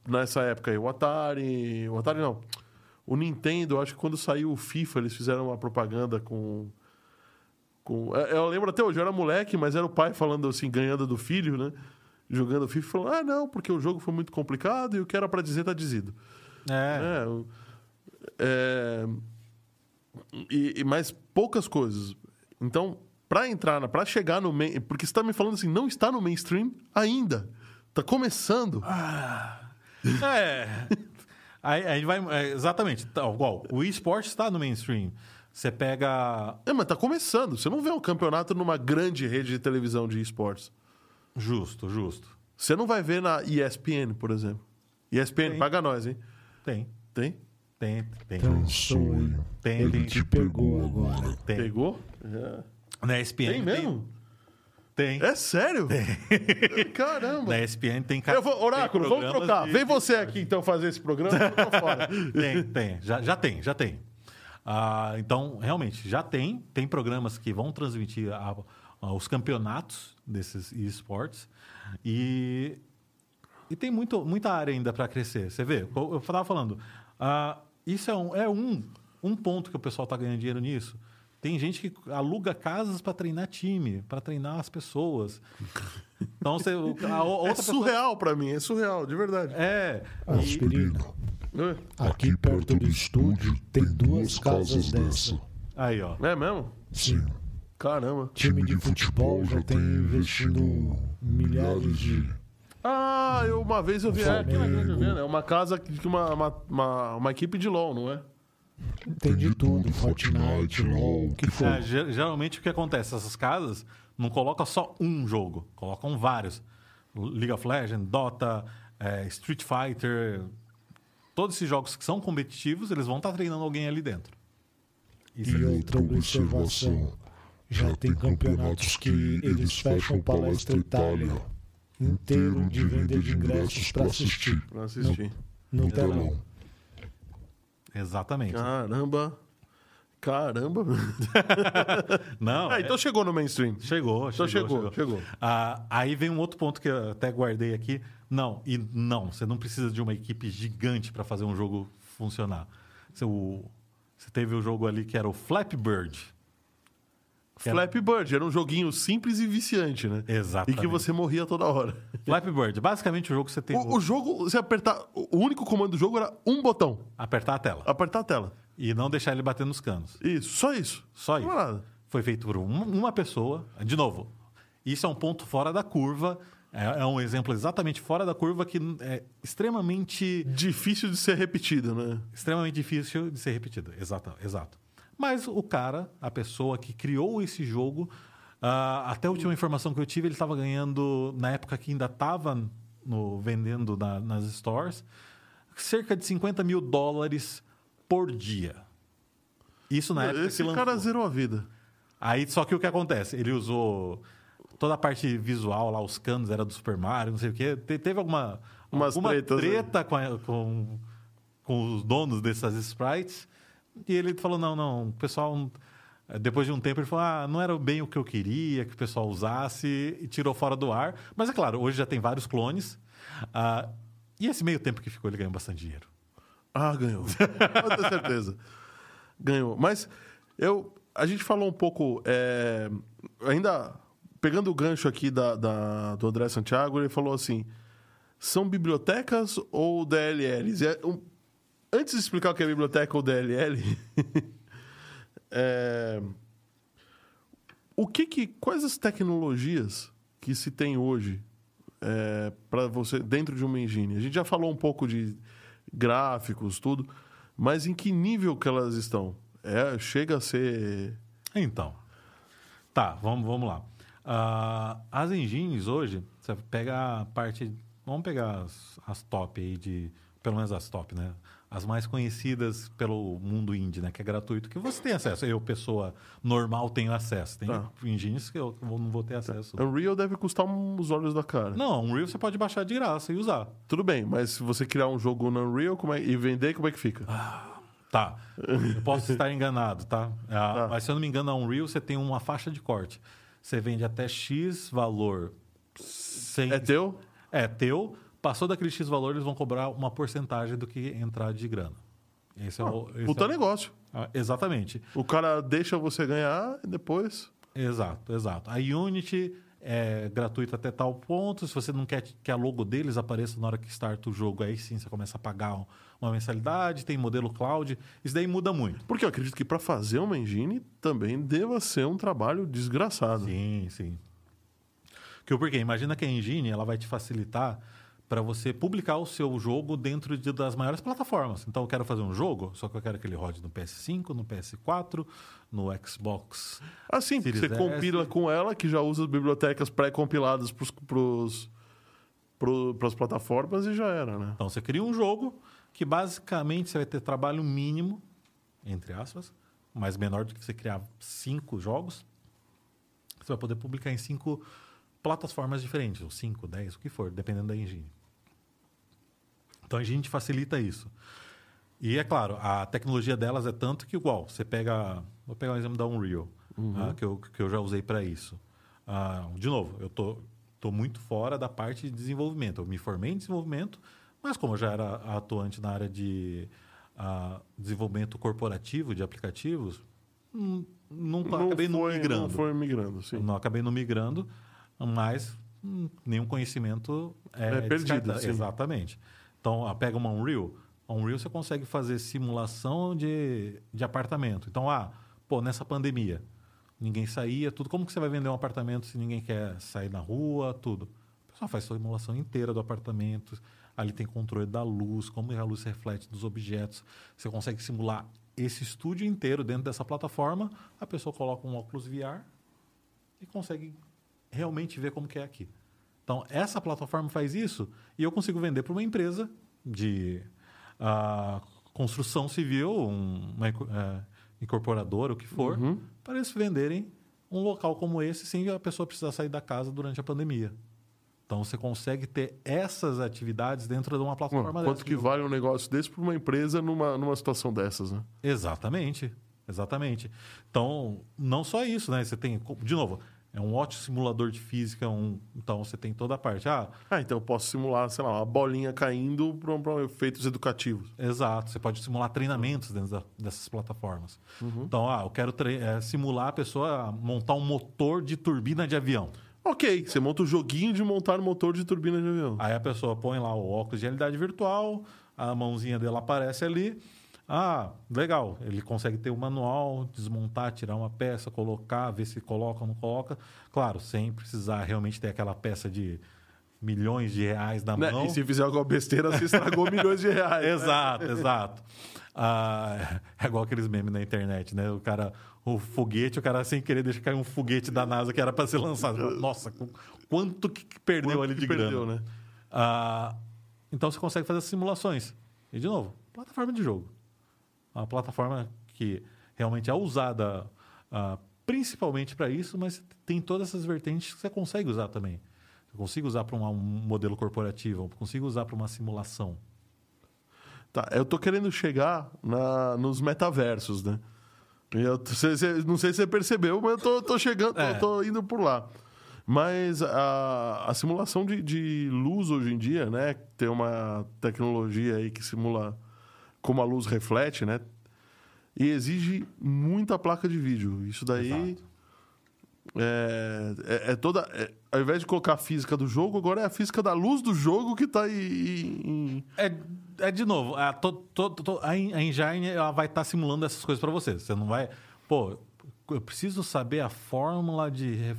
Nessa época aí, o Atari. O Atari não. O Nintendo, acho que quando saiu o FIFA, eles fizeram uma propaganda com. Com eu eu lembro até hoje, eu era moleque, mas era o pai falando assim, ganhando do filho, né? Jogando FIFA, falando: ah, não, porque o jogo foi muito complicado e o que era pra dizer tá dizido. É. É, é, e, e mais poucas coisas. Então, para entrar, para chegar no main, porque você está me falando assim, não está no mainstream ainda. Tá começando. É. Aí, aí vai. é, exatamente. Tá, igual, o esporte está no mainstream. Você pega. É, mas tá começando. Você não vê um campeonato numa grande rede de televisão de esportes. Justo, justo. Você não vai ver na ESPN, por exemplo. ESPN, Tem. paga nós, hein? Tem. Tem? Tem, tem. Tem um sonho. Tem, Ele tem. te pegou agora. Tem. Pegou? Já. Na ESPN. Tem mesmo? Tem. É sério? Caramba. Na ESPN tem ca- Eu vou, Oráculo, tem vamos trocar. de- Vem você aqui então fazer esse programa. Eu tô fora. Tem, tem. Já, já tem, já tem. Ah, então, realmente, já tem. Tem programas que vão transmitir a- a- os campeonatos desses esportes. E, e tem muito, muita área ainda para crescer. Você vê, eu estava falando, ah, isso é, um, é um, um ponto que o pessoal está ganhando dinheiro nisso. Tem gente que aluga casas para treinar time, para treinar as pessoas. Então você, a outra É pessoa- surreal pra mim, é surreal, de verdade. É. Aspirina. É, Aqui perto do estúdio tem duas casas dessa. Aí, ó. É mesmo? Sim. Caramba. Time de futebol já tem investindo milhares de. Ah, eu, uma vez eu vi. É, aqui na Grande Viana, é uma casa que uma, uma, uma, uma equipe de LOL, não é? Tem de tudo: Fortnite, LOL, o que for. É, ge- geralmente o que acontece? Essas casas não colocam só um jogo, colocam vários. League of Legends, Dota, é, Street Fighter. Todos esses jogos que são competitivos, eles vão estar treinando alguém ali dentro. Isso E outra observação: já tem campeonatos que eles fecham palestra Itália inteiro de venda de ingressos para assistir Pra assistir. no telão. Exatamente. Caramba. Caramba. Não, Ah, é- então chegou no mainstream. chegou, Então chegou, chegou, chegou. Ah, aí vem um outro ponto que eu até guardei aqui. Não, e não, você não precisa de uma equipe gigante para fazer um jogo funcionar. Você, o- você teve o jogo ali que era o Flappy Bird. Flappy Bird era um joguinho simples e viciante, né? Exatamente. E que você morria toda hora. Flappy Bird, basicamente o jogo que você tem O, o jogo, você apertar. O único comando do jogo era um botão: apertar a tela apertar a tela. E não deixar ele bater nos canos. Isso, só isso. Só é isso. nada. Foi feito por um- uma pessoa. De novo, isso é um ponto fora da curva. É, é um exemplo exatamente fora da curva que é extremamente Difícil de ser repetido, né? extremamente difícil de ser repetido. Exato, exato. Mas o cara, a pessoa que criou esse jogo, ah, até a última informação que eu tive, ele estava ganhando, na época que ainda estava vendendo na- nas stores, cerca de 50 mil dólares por dia. Isso na época Esse que cara zerou a vida. Aí, só que o que acontece? Ele usou toda a parte visual lá, os canos era do Super Mario, não sei o quê. Te- teve alguma, Umas alguma tretas, né? treta com, a- com, com os donos dessas sprites. E ele falou: não, não, o pessoal. Depois de um tempo, ele falou: ah, não era bem o que eu queria que o pessoal usasse e tirou fora do ar. Mas é claro, hoje já tem vários clones. Ah, e esse meio tempo que ficou, ele ganhou bastante dinheiro. Ah, ganhou. Eu tenho certeza. Ganhou. Mas eu, a gente falou um pouco. é, ainda pegando o gancho aqui da, da- do André Santiago, ele falou assim: são bibliotecas ou DLLs? É um- antes de explicar o que é biblioteca ou DLL, é, o que que, quais as tecnologias que se tem hoje para você dentro de uma engine? A gente já falou um pouco de gráficos, tudo, mas em que nível que elas estão? É, chega a ser Então, tá, vamos, vamos lá. Ah, as engines hoje, você pega a parte. Vamos pegar as, as top aí de. Pelo menos as top, né? As mais conhecidas pelo mundo indie, né? Que é gratuito, que você tem acesso. Eu, pessoa normal, tenho acesso. Tem Tá. engines que eu não vou ter acesso. Unreal deve custar os olhos da cara. Não, Unreal você pode baixar de graça e usar. Tudo bem, mas se você criar um jogo no Unreal como é- e vender, como é que fica? Tá. Eu posso estar enganado, tá? Ah, Mas se eu não me engano, a Unreal você tem uma faixa de corte. Você vende até X valor sem. É teu? É teu. Passou daquele X valor, eles vão cobrar uma porcentagem do que entrar de grana. Esse é o. esse Puta é negócio. Ah, exatamente. O cara deixa você ganhar e depois. Exato, exato. A Unity é gratuita até tal ponto. Se você não quer que a logo deles apareça na hora que starta o jogo, aí sim você começa a pagar um- uma mensalidade. Tem modelo cloud. Isso daí muda muito. Porque eu acredito que para fazer uma engine também deva ser um trabalho desgraçado. Sim, sim. Que o porquê? Imagina que a engine ela vai te facilitar para você publicar o seu jogo dentro de- das maiores plataformas. Então eu quero fazer um jogo, só que eu quero que ele rode no PS5, no PS4, no Xbox. Assim, Series você S. compila com ela, que já usa as bibliotecas pré-compiladas para as plataformas e já era, né? Então você cria um jogo que basicamente você vai ter trabalho mínimo, entre aspas, mas menor do que você criar cinco jogos. Você vai poder publicar em cinco plataformas diferentes, ou cinco, dez, o que for, dependendo da engine. Então a gente facilita isso. E é claro, a tecnologia delas é tanto que igual, você pega, vou pegar um exemplo da Unreal, ah, que, eu, que eu já usei para isso. Ah, de novo, eu tô, tô muito fora da parte de desenvolvimento. Eu me formei em desenvolvimento, mas como eu já era atuante na área de ah, desenvolvimento corporativo de aplicativos, hum, não, Não acabei não foi- migrando. Não foi migrando, sim. Não acabei não migrando, mas hum, nenhum conhecimento é, É perdido, sim. Então, ah, pega uma Unreal. A Unreal você consegue fazer simulação de, de apartamento. Então, ah, pô, nessa pandemia, ninguém saía, tudo. Como que você vai vender um apartamento se ninguém quer sair na rua, tudo? O pessoal faz simulação inteira do apartamento. Ali tem controle da luz, como a luz reflete dos objetos. Você consegue simular esse estúdio inteiro dentro dessa plataforma. A pessoa coloca um óculos VR e consegue realmente ver como que é aqui. Então, essa plataforma faz isso e eu consigo vender para uma empresa de ah, construção civil, um- uma eh, incorporadora, o que for, Uhum. para eles venderem um local como esse sem a pessoa precisar sair da casa durante a pandemia. Então, você consegue ter essas atividades dentro de uma Mano, plataforma quanto dessa. que vale um negócio desse para uma empresa numa, numa situação dessas, né? Exatamente, exatamente. Então, não só isso, né? Você tem, de novo, é um ótimo simulador de física, um, então você tem toda a parte. Ah, Ah, então eu posso simular, sei lá, uma bolinha caindo para efeitos educativos. exato. Você pode simular treinamentos dentro da- dessas plataformas. Uhum. Então, ah, eu quero tre- eh, simular a pessoa a montar um motor de turbina de avião. Ok, você monta o joguinho de montar um motor de turbina de avião. Aí a pessoa põe lá o óculos de realidade virtual, a mãozinha dela aparece ali. Ah, legal. Ele consegue ter o manual, desmontar, tirar uma peça, colocar, ver se coloca ou não coloca. Claro, sem precisar realmente ter aquela peça de milhões de reais na Né? mão. E se fizer alguma besteira, você estragou milhões de reais. né? Exato, exato. Ah, é igual aqueles memes na internet, né? O cara, o foguete, o cara sem querer deixa cair um foguete da NASA que era para ser lançado. Nossa, qu- quanto que perdeu Quanto ali de perdeu, grana. né? Ah, então você consegue fazer simulações. E, de novo, plataforma de jogo. Uma plataforma que realmente é usada ah, principalmente para isso, mas tem todas essas vertentes que você consegue usar também. Eu consigo usar para um, um modelo corporativo, eu consigo usar para uma simulação. Tá, eu tô querendo chegar na, nos metaversos, né? Eu, cê- cê- não sei se você percebeu, mas eu tô, tô chegando, tô- É. tô, indo por lá. Mas a, a simulação de, de luz hoje em dia, né? Tem uma tecnologia aí que simula como a luz reflete, né? E exige muita placa de vídeo. Isso daí é, é, é toda. é- ao invés de colocar a física do jogo, agora é a física da luz do jogo que tá em- É, é de novo, a, to- to- to- a En- a Engine ela vai estar simulando essas coisas para você. Você não vai. Pô, eu preciso saber a fórmula de,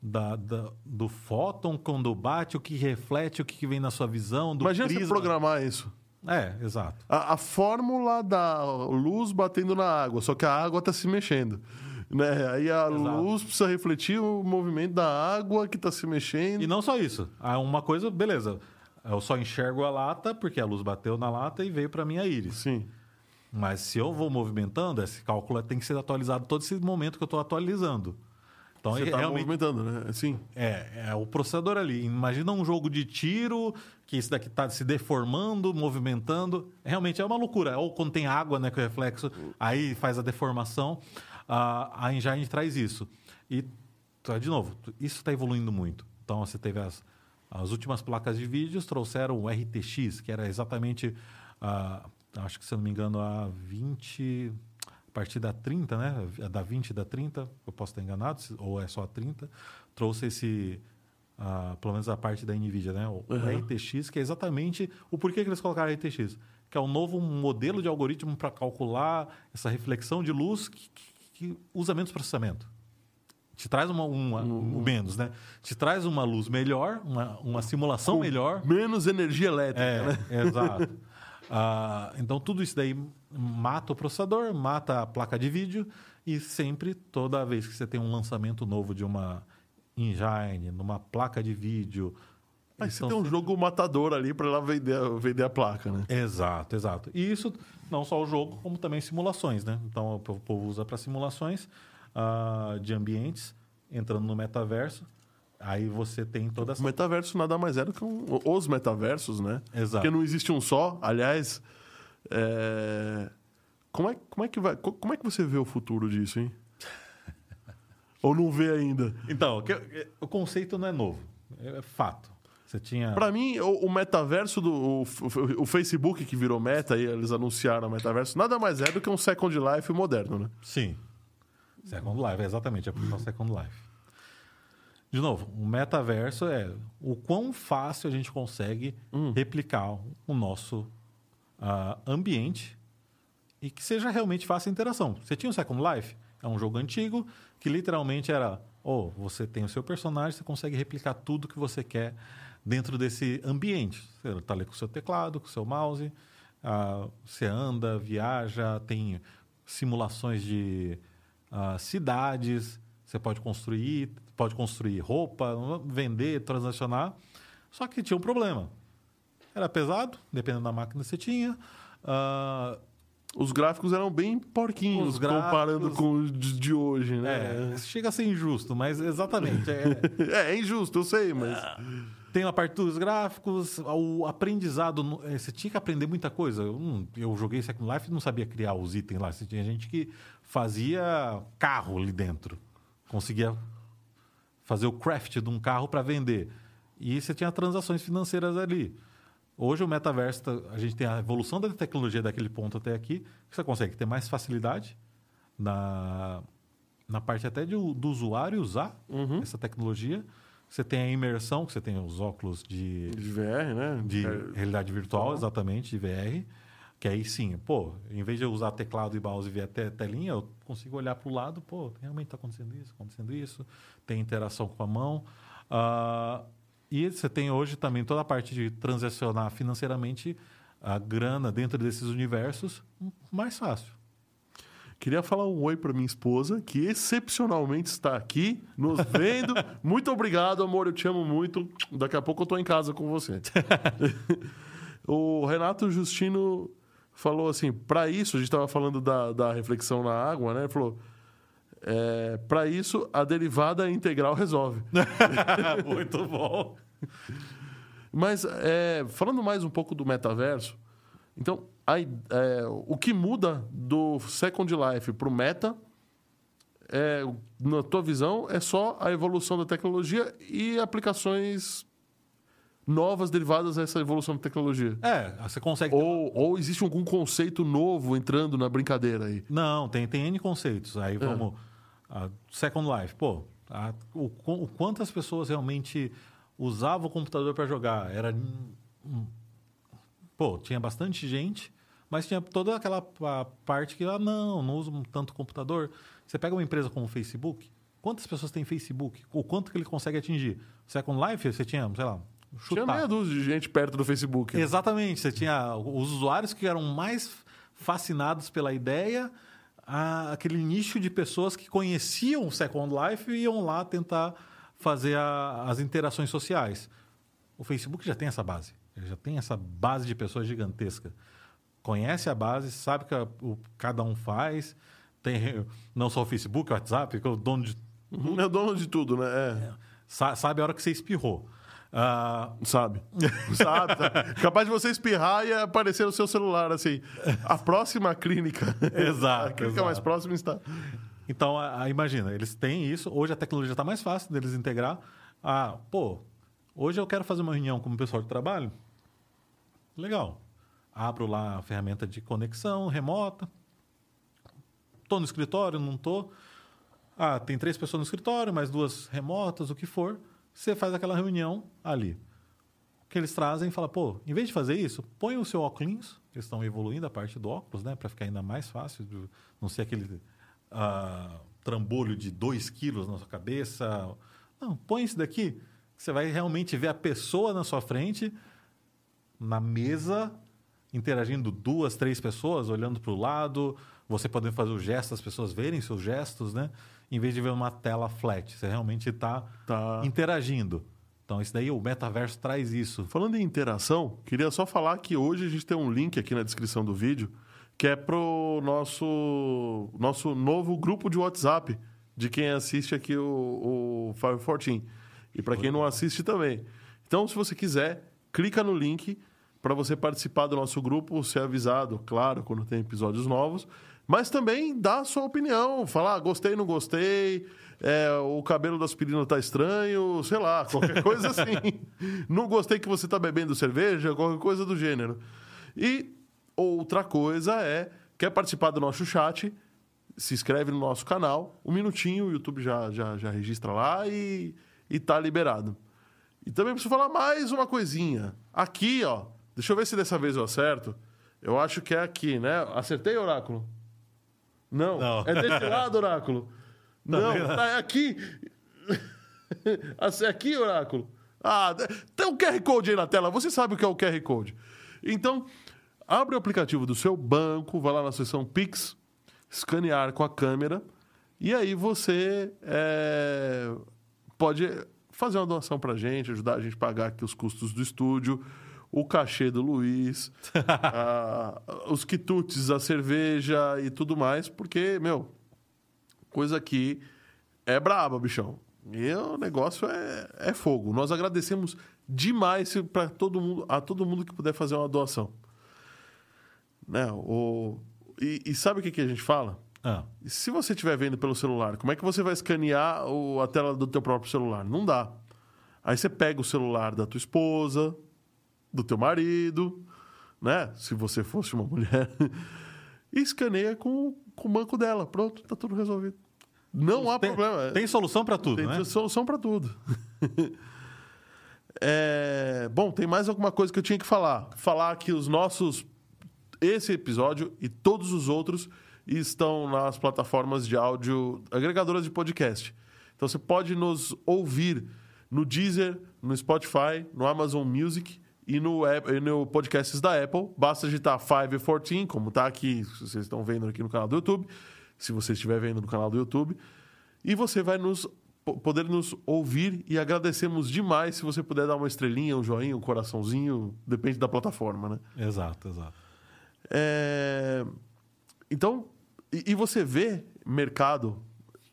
da, da- do fóton quando bate, o que reflete, o que vem na sua visão. Do Imagina prisma. você programar isso. É, exato. A, a fórmula da luz batendo na água, só que a água está se mexendo. Né? Aí a luz precisa refletir o movimento da água que está se mexendo. E não só isso. Ah, Uma coisa, beleza. Eu só enxergo a lata porque a luz bateu na lata e veio para minha íris. Sim. Mas se eu vou movimentando, esse cálculo tem que ser atualizado todo esse momento que eu estou atualizando. Então, Você é- está realmente, movimentando, né? Sim. É, é o processador ali. Imagina um jogo de tiro que esse daqui está se deformando, movimentando. Realmente é uma loucura. Ou quando tem água, né, com reflexo, aí faz a deformação. A, a Engine traz isso. E, tá, de novo, isso está evoluindo muito. Então, você teve as, as últimas placas de vídeos, trouxeram o RTX, que era exatamente, a, acho que se eu não me engano, a 20... A partir da 30, né? Da 20 e da 30, eu posso estar enganado, ou é só a 30, trouxe esse, ah, pelo menos a parte da NVIDIA, né? O Uhum. RTX, que é exatamente o porquê que eles colocaram RTX. Que é um novo modelo de algoritmo para calcular essa reflexão de luz que, que- que usa menos processamento. Te traz uma, uma Uhum. menos, né? Te traz uma luz melhor, uma, uma simulação Com melhor. Menos energia elétrica, É, né? exato. Ah, então, tudo isso daí mata o processador, mata a placa de vídeo e sempre, toda vez que você tem um lançamento novo de uma engine, numa placa de vídeo... Aí eles você tem um jogo matador ali para ela vender, vender a placa, né? Exato, exato. E isso não só o jogo, como também simulações, né? Então, o povo- o usa para simulações ah, de ambientes, entrando no metaverso. Aí você tem toda O essa... metaverso nada mais é do que um, os metaversos, né? Exato. Porque não existe um só. Aliás, é, como, é, como, é que vai, co- como é que você vê o futuro disso, hein? Ou não vê ainda? Então, o conceito não é novo, é fato. Você tinha... Pra mim, o, o metaverso do o, o- o Facebook que virou meta e eles anunciaram o metaverso, nada mais é do que um Second Life moderno, né? Sim. Second Life, exatamente, é por causa do Second Life. De novo, o metaverso é o quão fácil a gente consegue replicar o nosso ah, ambiente e que seja realmente fácil a interação. Você tinha o Second Life, é um jogo antigo que literalmente era, oh, você tem o seu personagem, você consegue replicar tudo que você quer dentro desse ambiente. Você está ali com o seu teclado, com o seu mouse, ah, você anda, viaja, tem simulações de ah, cidades, você pode construir, pode construir roupa, vender, transacionar. Só que tinha um problema. Era pesado, dependendo da máquina que você tinha. Uh, os gráficos eram bem porquinhos Os gráficos- comparando com os de de hoje, né? é, chega a ser injusto, mas exatamente. é- É, é injusto, eu sei, mas. tem a parte dos gráficos, o aprendizado. no- eh, Você tinha que aprender muita coisa. Eu, não- eu joguei Second Life e não sabia criar os itens lá. Você tinha gente que fazia carro ali dentro. Conseguia fazer o craft de um carro para vender. E você tinha transações financeiras ali. Hoje o metaverso, tá- a gente tem a evolução da tecnologia daquele ponto até aqui, que você consegue ter mais facilidade na, na parte até de, do usuário usar essa tecnologia. Você tem a imersão, que você tem os óculos de, De VR, né? de É, realidade virtual, exatamente, de VR. Que aí sim, pô, em vez de eu usar teclado e mouse e ver a te- telinha, eu consigo olhar para o lado, pô, realmente está acontecendo isso, acontecendo isso, tem interação com a mão. Ah, e você tem hoje também toda a parte de transacionar financeiramente a grana dentro desses universos mais fácil. Queria falar um oi para minha esposa, que excepcionalmente está aqui, nos vendo. muito obrigado, amor, eu te amo muito. Daqui a pouco eu estou em casa com você. o Renato Justino falou assim: para isso, a gente estava falando da, da reflexão na água, né? Ele falou. É, para isso, a derivada integral resolve. Muito bom. Mas é, falando mais um pouco do metaverso, então a é, o que muda do Second Life para o meta, é, na tua visão, é só a evolução da tecnologia e aplicações novas derivadas dessa evolução da tecnologia. É, você consegue. Ou, ou existe algum conceito novo entrando na brincadeira aí? Não, tem, tem N conceitos. Aí vamos. A Second Life, pô, a- o, o quanto as pessoas realmente usavam o computador para jogar? Era. hum, Pô, tinha bastante gente, mas tinha toda aquela pa- parte que, ah, não, não uso tanto computador. Você pega uma empresa como o Facebook, quantas pessoas têm Facebook? O quanto que ele consegue atingir? Second Life, você tinha, sei lá, Tinha chutar. meia dúzia de gente perto do Facebook. Exatamente. Você tinha os usuários que eram mais fascinados pela ideia, a- aquele nicho de pessoas que conheciam o Second Life e iam lá tentar fazer a- as interações sociais. O Facebook já tem essa base. Ele já tem essa base de pessoas gigantesca. Conhece a base, sabe o que a- o cada um faz. Tem não só o Facebook, o WhatsApp, que é o dono de. É dono de tudo, né? É. sa- Sabe a hora que você espirrou. Ah, Sabe. Sabe. tá? Capaz de você espirrar e aparecer no seu celular, assim. A próxima clínica. Exato, A clínica exato. mais próxima está. Então, a- a- imagina, eles têm isso. Hoje a tecnologia está mais fácil deles integrar. Ah, pô, hoje eu quero fazer uma reunião com o pessoal de trabalho. Legal. Abro lá a ferramenta de conexão remota. Estou no escritório, não estou. Ah, tem três pessoas no escritório, mais duas remotas, o que for. Você faz aquela reunião ali. O que eles trazem e fala, pô, em vez de fazer isso, põe o seu óculos. Eles estão evoluindo a parte do óculos, né? Para ficar ainda mais fácil, de não ser aquele ah, trambolho de 2 quilos na sua cabeça. Não, põe isso daqui. que Você vai realmente ver a pessoa na sua frente, na mesa, interagindo duas, três pessoas, olhando para o lado, você podendo fazer o gesto, as pessoas verem seus gestos, né? Em vez de ver uma tela flat. Você realmente está Tá. interagindo. Então, isso daí, o metaverso traz isso. Falando em interação, queria só falar que hoje a gente tem um link aqui na descrição do vídeo que é pro nosso, nosso novo grupo de WhatsApp de quem assiste aqui o, o 514. E para quem não assiste também. Então, se você quiser, clica no link para você participar do nosso grupo, ser avisado, claro, quando tem episódios novos. Mas também dá a sua opinião, falar ah, gostei, não gostei, é, o cabelo da aspirina tá estranho, sei lá, qualquer coisa assim. não gostei que você tá bebendo cerveja, qualquer coisa do gênero. E outra coisa é, quer participar do nosso chat, se inscreve no nosso canal, um minutinho, o YouTube já, já, já registra lá e, e tá liberado. E também preciso falar mais uma coisinha. Aqui, ó, deixa eu ver se dessa vez eu acerto. Eu acho que é aqui, né? Acertei, Oráculo? Não. Não. É desse lado, Oráculo. Não, Também não. tá é aqui. É aqui, Oráculo. Ah, tem um QR Code aí na tela. Você sabe o que é o QR Code. Então, abre o aplicativo do seu banco, vai lá na seção Pix, escanear com a câmera, e aí você é, pode fazer uma doação pra gente, ajudar a gente a pagar aqui os custos do estúdio, o cachê do Luiz, a- os quitutes, a cerveja e tudo mais, porque, meu, coisa aqui é braba, bichão. E o negócio é, é fogo. Nós agradecemos demais para todo mundo, a todo mundo que puder fazer uma doação. Né? O, e, e sabe o que, que a gente fala? Ah, Se você estiver vendo pelo celular, como é que você vai escanear o- a tela do teu próprio celular? Não dá. Aí você pega o celular da tua esposa, do teu marido, né? Se você fosse uma mulher, e escaneia com, com o banco dela. Pronto, tá tudo resolvido. Não há tem, problema. tem solução para tudo, Tem né? solução para tudo. É, Bom, tem mais alguma coisa que eu tinha que falar. Falar que os nossos. Esse episódio e todos os outros estão nas plataformas de áudio agregadoras de podcast. Então você pode nos ouvir no Deezer, no Spotify, no Amazon Music e no, e no podcasts da Apple. Basta digitar 514, como está aqui, se vocês estão vendo aqui no canal do YouTube, se você estiver vendo no canal do YouTube. E você vai nos po- poder nos ouvir e agradecemos demais se você puder dar uma estrelinha, um joinha, um coraçãozinho, depende da plataforma, né? Exato, exato. É, Então, e, e você vê mercado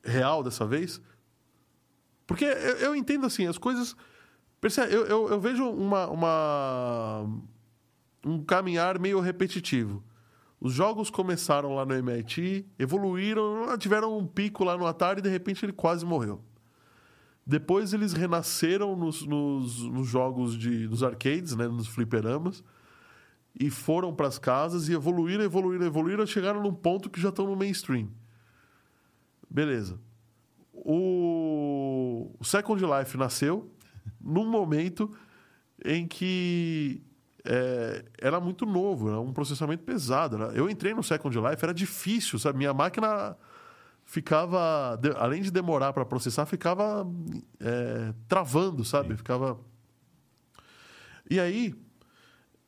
real dessa vez? Porque eu, eu entendo assim, as coisas. Percebe, eu, eu, eu vejo uma, uma- um caminhar meio repetitivo. Os jogos começaram lá no MIT, evoluíram, tiveram um pico lá no Atari e de repente ele quase morreu. Depois eles renasceram nos, nos, nos jogos de, nos arcades, né, nos fliperamas, e foram para as casas e evoluíram, evoluíram, evoluíram, chegaram num ponto que já estão no mainstream. Beleza. O, o Second Life nasceu num momento em que é, era muito novo, era um processamento pesado. era- Eu entrei no Second Life, era difícil, sabe? Minha máquina ficava, de- além de demorar para processar, ficava é, travando, sabe? Ficava. E aí,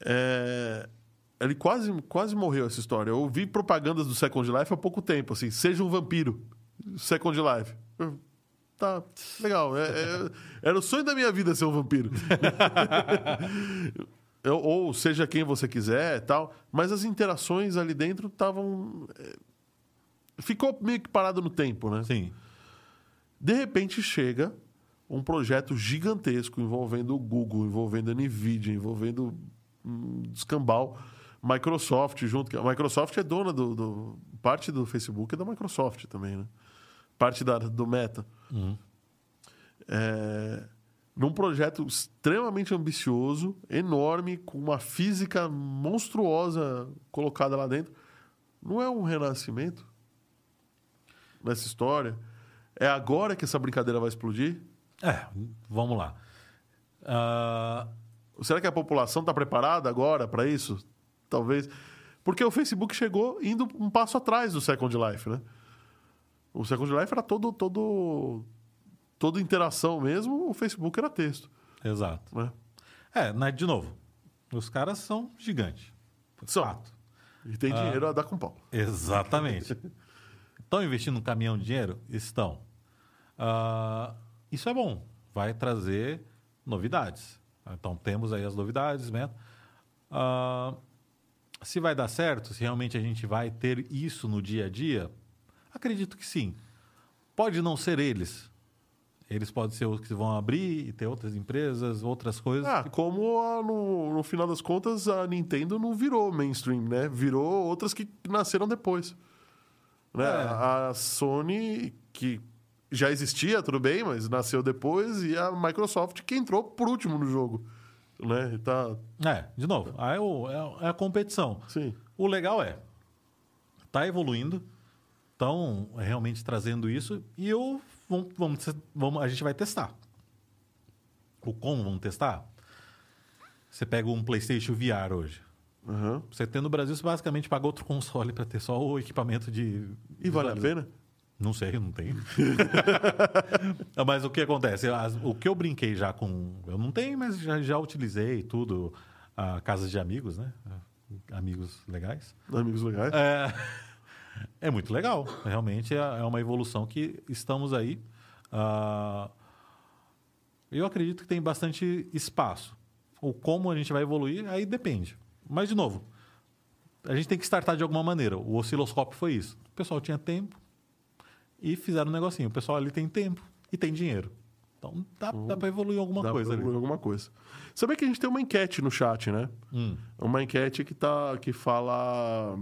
é, ele quase, quase morreu essa história. Eu vi propagandas do Second Life há pouco tempo, assim, seja um vampiro, Second Life. Eu, Tá, legal. É- é- era o sonho da minha vida ser um vampiro. Eu- ou seja quem você quiser tal. Mas as interações ali dentro estavam. é, Ficou meio que parado no tempo, né? Sim. De repente chega um projeto gigantesco envolvendo o Google, envolvendo a Nvidia, envolvendo um descambal, Microsoft junto. que A Microsoft é dona do, do- parte do Facebook é da Microsoft também, né? Parte da, do Meta. É, num projeto extremamente ambicioso, enorme, com uma física monstruosa colocada lá dentro. Não é um renascimento nessa história? É agora que essa brincadeira vai explodir? É, vamos lá. Ah, Será que a população está preparada agora para isso? Talvez. Porque o Facebook chegou indo um passo atrás do Second Life, né? O Second Life era todo, todo, toda interação mesmo, o Facebook era texto, exato. né? É, né, de novo, os caras são gigantes. São. Fato. E tem dinheiro a dar com pau. Exatamente. Estão investindo um caminhão de dinheiro? Estão. Ah, isso é bom. Vai trazer novidades. Então temos aí as novidades, né? Ah, se vai dar certo, se realmente a gente vai ter isso no dia a dia, acredito que sim. Pode não ser eles. Eles podem ser os que vão abrir e ter outras empresas, outras coisas. Ah, como a- no, no final das contas a Nintendo não virou mainstream, né? Virou outras que nasceram depois. Né? É. A Sony, que já existia, tudo bem, mas nasceu depois, e a Microsoft que entrou por último no jogo. Né? E Tá, É, de novo, é, o- é a- é a competição. sim. O legal é, tá evoluindo, estão realmente trazendo isso e eu vamos, vamos, vamos, a gente vai testar. O como vamos testar? Você pega um PlayStation VR hoje. Aham. Você tem no Brasil, você basicamente paga outro console para ter só o equipamento de. E vale a pena? Não sei, não tem. mas o que acontece? O que eu brinquei já com. Eu não tenho, mas já, já utilizei tudo. A casas de amigos, né? Amigos legais. Amigos legais. É, é muito legal. Realmente é, é uma evolução que estamos aí. Ah, eu acredito que tem bastante espaço. O como a gente vai evoluir, aí depende. Mas, de novo, a gente tem que startar de alguma maneira. O osciloscópio foi isso. O pessoal tinha tempo e fizeram um negocinho. O pessoal ali tem tempo e tem dinheiro. Então dá, dá para evoluir alguma Dá coisa pra ali. evoluir alguma coisa. Sabia que a gente tem uma enquete no chat, né? Hum. Uma enquete que, tá, que fala.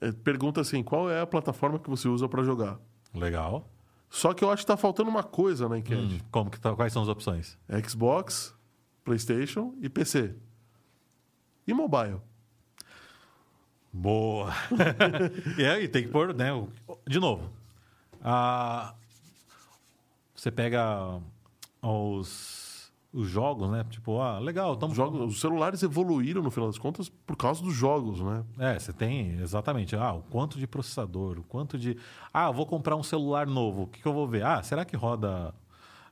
É, pergunta assim: qual é a plataforma que você usa para jogar? Legal. Só que eu acho que tá faltando uma coisa na enquete: Hum, como que tá, quais são as opções? Xbox, PlayStation e PC. E mobile. Boa. e aí tem que pôr, né? De novo. a- você pega os, os jogos, né? Tipo, ah, legal, Os, estamos jogos, os celulares evoluíram, no final das contas, por causa dos jogos, né? É, você tem exatamente. Ah, o quanto de processador, o quanto de. Ah, vou comprar um celular novo. O que, que eu vou ver? Ah, será que roda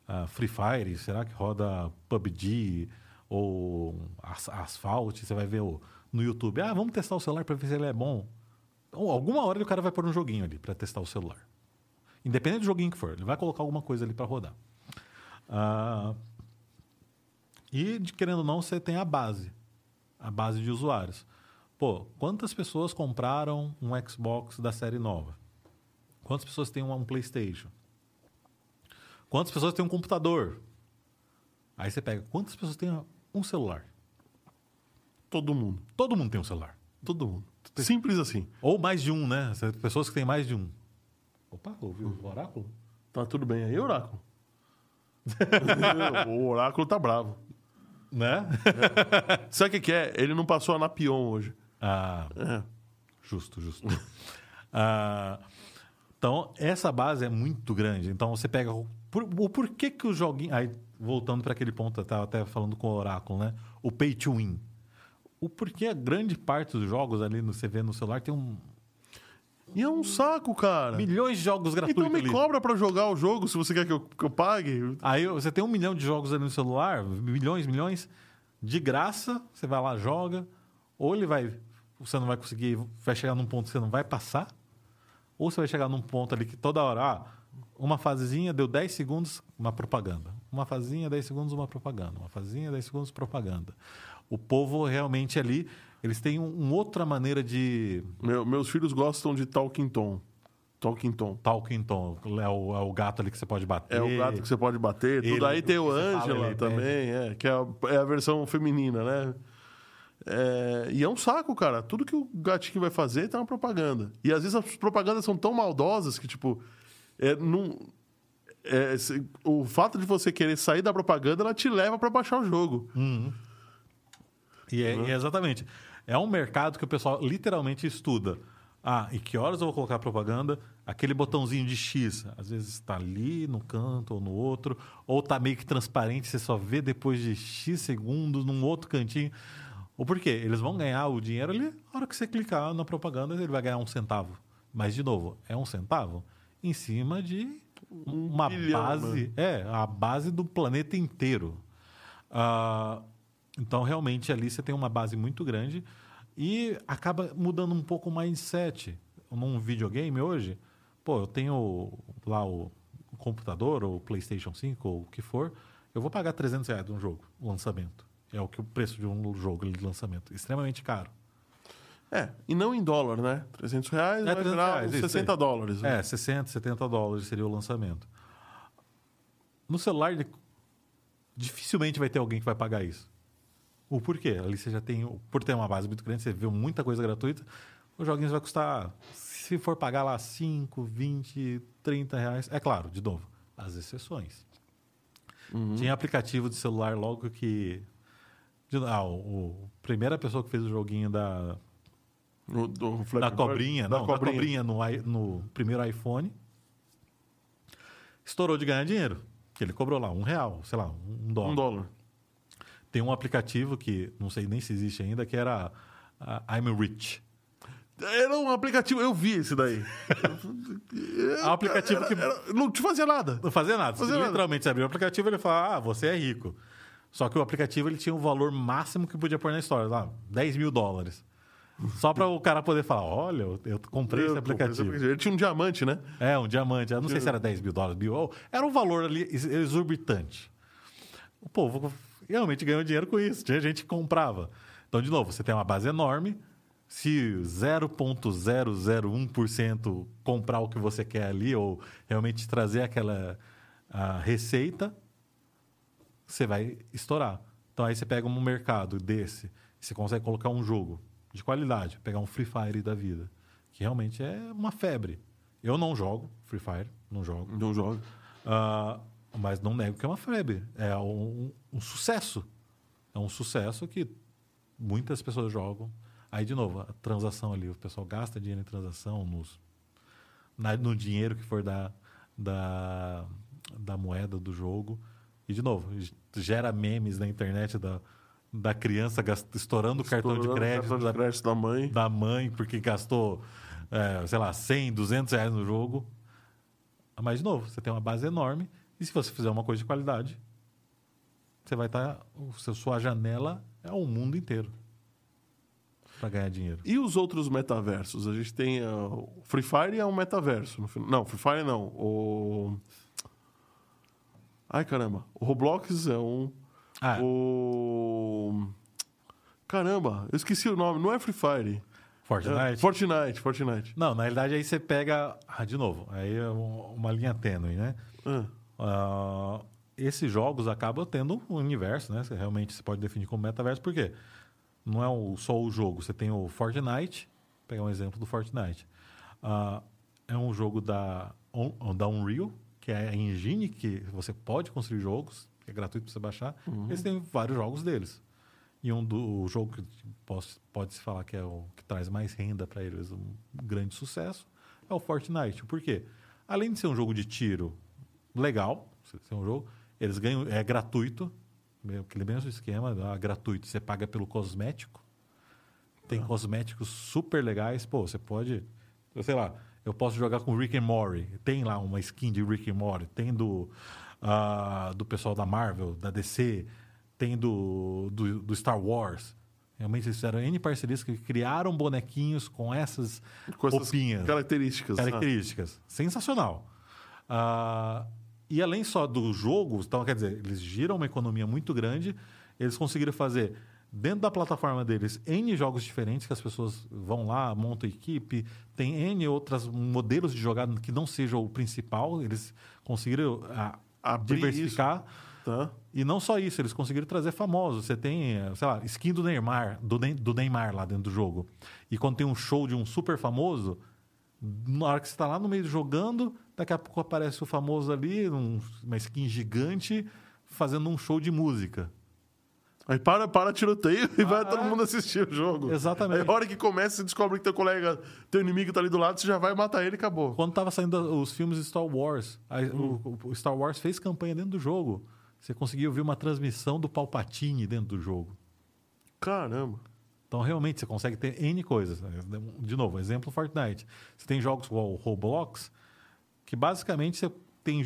ah, Free Fire? Será que roda PUBG? Ou As- Asphalt? Você vai ver o- no YouTube. Ah, vamos testar o celular para ver se ele é bom. Então, alguma hora o cara vai pôr um joguinho ali para testar o celular. Independente do joguinho que for, ele vai colocar alguma coisa ali para rodar. Ah, e, querendo ou não, você tem a base. A base de usuários. Pô, quantas pessoas compraram um Xbox da série nova? Quantas pessoas têm um, PlayStation? Quantas pessoas têm um computador? Aí você pega, quantas pessoas têm um celular? Todo mundo. Todo mundo tem um celular. Todo mundo. Simples assim. Ou mais de um, né? Pessoas que têm mais de um. Opa, ouviu o oráculo? Tá tudo bem aí, Oráculo? o Oráculo tá bravo. Né? Sabe o que, que é? Ele não passou a Napion hoje. Ah, É. Justo, justo. Ah, então, essa base é muito grande. Então, você pega o, por, o porquê que o joguinho. Aí, voltando para aquele ponto, eu estava até falando com o Oráculo, né? O pay to win. O porquê a grande parte dos jogos ali no, vê no celular tem um, E é um saco, cara. milhões de jogos gratuitos Então me ali. cobra pra jogar o jogo se você quer que eu, que eu pague. Aí você tem um milhão de jogos ali no celular, milhões, milhões, de graça, você vai lá, joga, ou ele vai. Você não vai conseguir, vai chegar num ponto que você não vai passar, ou você vai chegar num ponto ali que toda hora, ah, uma fasezinha deu 10 segundos, uma propaganda. Uma fasezinha, 10 segundos, uma propaganda. Uma fasezinha, 10 segundos, propaganda. O povo realmente ali, eles têm um, uma outra maneira de. Meu- meus filhos gostam de Talking Tom. Talking Tom. Talking Tom. É o, é o gato ali que você pode bater. É o gato que você pode bater. Ele, Tudo aí tem o ele também, é, que é a, é a versão feminina, né? É, e é um saco, cara. Tudo que o gatinho vai fazer tem uma propaganda. E às vezes as propagandas são tão maldosas que, tipo, é, não, é, o fato de você querer sair da propaganda, ela te leva pra baixar o jogo. E é, e é exatamente. É um mercado que o pessoal literalmente estuda. Ah, e que horas eu vou colocar propaganda? Aquele botãozinho de X, às vezes está ali no canto ou no outro, ou está meio que transparente, você só vê depois de X segundos num outro cantinho. Ou por quê? Eles vão ganhar o dinheiro ali, na hora que você clicar na propaganda, ele vai ganhar um centavo. Mas, de novo, é um centavo em cima de uma bilhão, base. É, a base do planeta inteiro. Ah, então, realmente, ali você tem uma base muito grande e acaba mudando um pouco o mindset. Num videogame hoje, pô, eu tenho lá o computador, ou o PlayStation 5, ou o que for, eu vou pagar 300 reais de um jogo, lançamento. É o que o preço de um jogo de lançamento. Extremamente caro. É, e não em dólar, né? 300 reais É, vai 300 virar reais, uns isso 60 aí. dólares. né? É, 60, 70 dólares seria o lançamento. No celular, dificilmente vai ter alguém que vai pagar isso. O porquê? Ali você já tem, por ter uma base muito grande, você vê muita coisa gratuita, os joguinhos vai custar, se for pagar lá 5, 20, 30 reais. É claro, de novo, as exceções. Tinha aplicativo de celular logo que. de- ah, o, o- primeira pessoa que fez o joguinho da. O, do Flappy da cobrinha, Da não, da cobrinha no, no primeiro iPhone. Estourou de ganhar dinheiro. Que ele cobrou lá um real, sei lá, um dólar. Um dólar. Tem um aplicativo que não sei nem se existe ainda, que era I'm Rich. Era um aplicativo, eu vi esse daí. É um aplicativo que Era- não te fazia nada. não fazia nada. Fazia Você nada. literalmente você abriu o aplicativo e ele fala, ah, você é rico. Só que o aplicativo ele tinha o valor máximo que podia pôr na história, lá, 10 mil dólares. Só para o cara poder falar, olha, eu, eu comprei esse Eu comprei aplicativo. Ele tinha um diamante, né? É, um diamante. Eu não sei se era 10 mil dólares, mil. Era um valor ali ex- exorbitante. O povo realmente ganhou dinheiro com isso. Tinha gente que comprava. Então, de novo, você tem uma base enorme. Se 0,001% comprar o que você quer ali, ou realmente trazer aquela receita, você vai estourar. Então, aí você pega um mercado desse, você consegue colocar um jogo de qualidade, pegar um Free Fire da vida, que realmente é uma febre. Eu não jogo Free Fire, não jogo. Não joga. Ah, mas não nego que é uma febre. É um, um sucesso. É um sucesso que muitas pessoas jogam. Aí, de novo, a transação ali. O pessoal gasta dinheiro em transação nos, na- no dinheiro que for da, da, da moeda do jogo. E, de novo, gera memes na internet da, da criança gast- estourando o cartão de crédito cartão de da, crédito da mãe. da mãe porque gastou, é, sei lá, 100, 200 reais no jogo. Mas, de novo, você tem uma base enorme e se você fizer uma coisa de qualidade, você vai estar... seu- Sua janela é o mundo inteiro para ganhar dinheiro. E os outros metaversos? A gente tem. ah, o Free Fire é um metaverso. Não, Free Fire não. O. Ai, caramba. O Roblox é um. Ah, O. Caramba, eu esqueci o nome. Não é Free Fire. Fortnite? É Fortnite, Fortnite. Não, na realidade aí você pega... Ah, de novo, aí é um- uma linha tênue, né? Ah, Ah, esses jogos acabam tendo um universo, né? Você realmente se pode definir como metaverso, por quê? Não é o- só o jogo. Você tem o Fortnite, vou pegar um exemplo do Fortnite. Ah, é um jogo da, da Unreal, que é a engine que você pode construir jogos, que é gratuito para você baixar. Eles têm vários jogos deles. E um do o jogo que pode-se falar que é o que traz mais renda para eles, um grande sucesso, é o Fortnite. Por quê? Além de ser um jogo de tiro legal, ser um jogo, eles ganham, é gratuito, aquele mesmo esquema, ah, gratuito, você paga pelo cosmético. Tem cosméticos super legais, pô, você pode, sei lá, eu posso jogar com Rick and Morty, tem lá uma skin de Rick and Morty, tem do, ah, do pessoal da Marvel, da DC, tem do, do, do Star Wars. Realmente eles fizeram N parcerias que criaram bonequinhos com essas com essas roupinhas características. ah. características. Sensacional. Ah, e além só do jogo, então, quer dizer, eles giram uma economia muito grande, eles conseguiram fazer dentro da plataforma deles N jogos diferentes que as pessoas vão lá, montam equipe, tem N outros modelos de jogada que não seja o principal, eles conseguiram ah, Abrir diversificar. Tá? E não só isso, eles conseguiram trazer famosos. Você tem, sei lá, skin do Neymar, do, Ney- do Neymar lá dentro do jogo. E quando tem um show de um super famoso, na hora que você está lá no meio jogando, daqui a pouco aparece o famoso ali, um- uma skin gigante, fazendo um show de música. Aí para, para tiroteio e vai Ah, todo mundo assistir o jogo. Exatamente. Aí a hora que começa, você descobre que teu colega, teu inimigo tá ali do lado, você já vai matar ele e acabou. Quando tava saindo os filmes Star Wars, aí o, o Star Wars fez campanha dentro do jogo. Você conseguia ouvir uma transmissão do Palpatine dentro do jogo. Caramba. Então, realmente, você consegue ter N coisas. De novo, exemplo Fortnite. Você tem jogos como o Roblox, que basicamente você tem.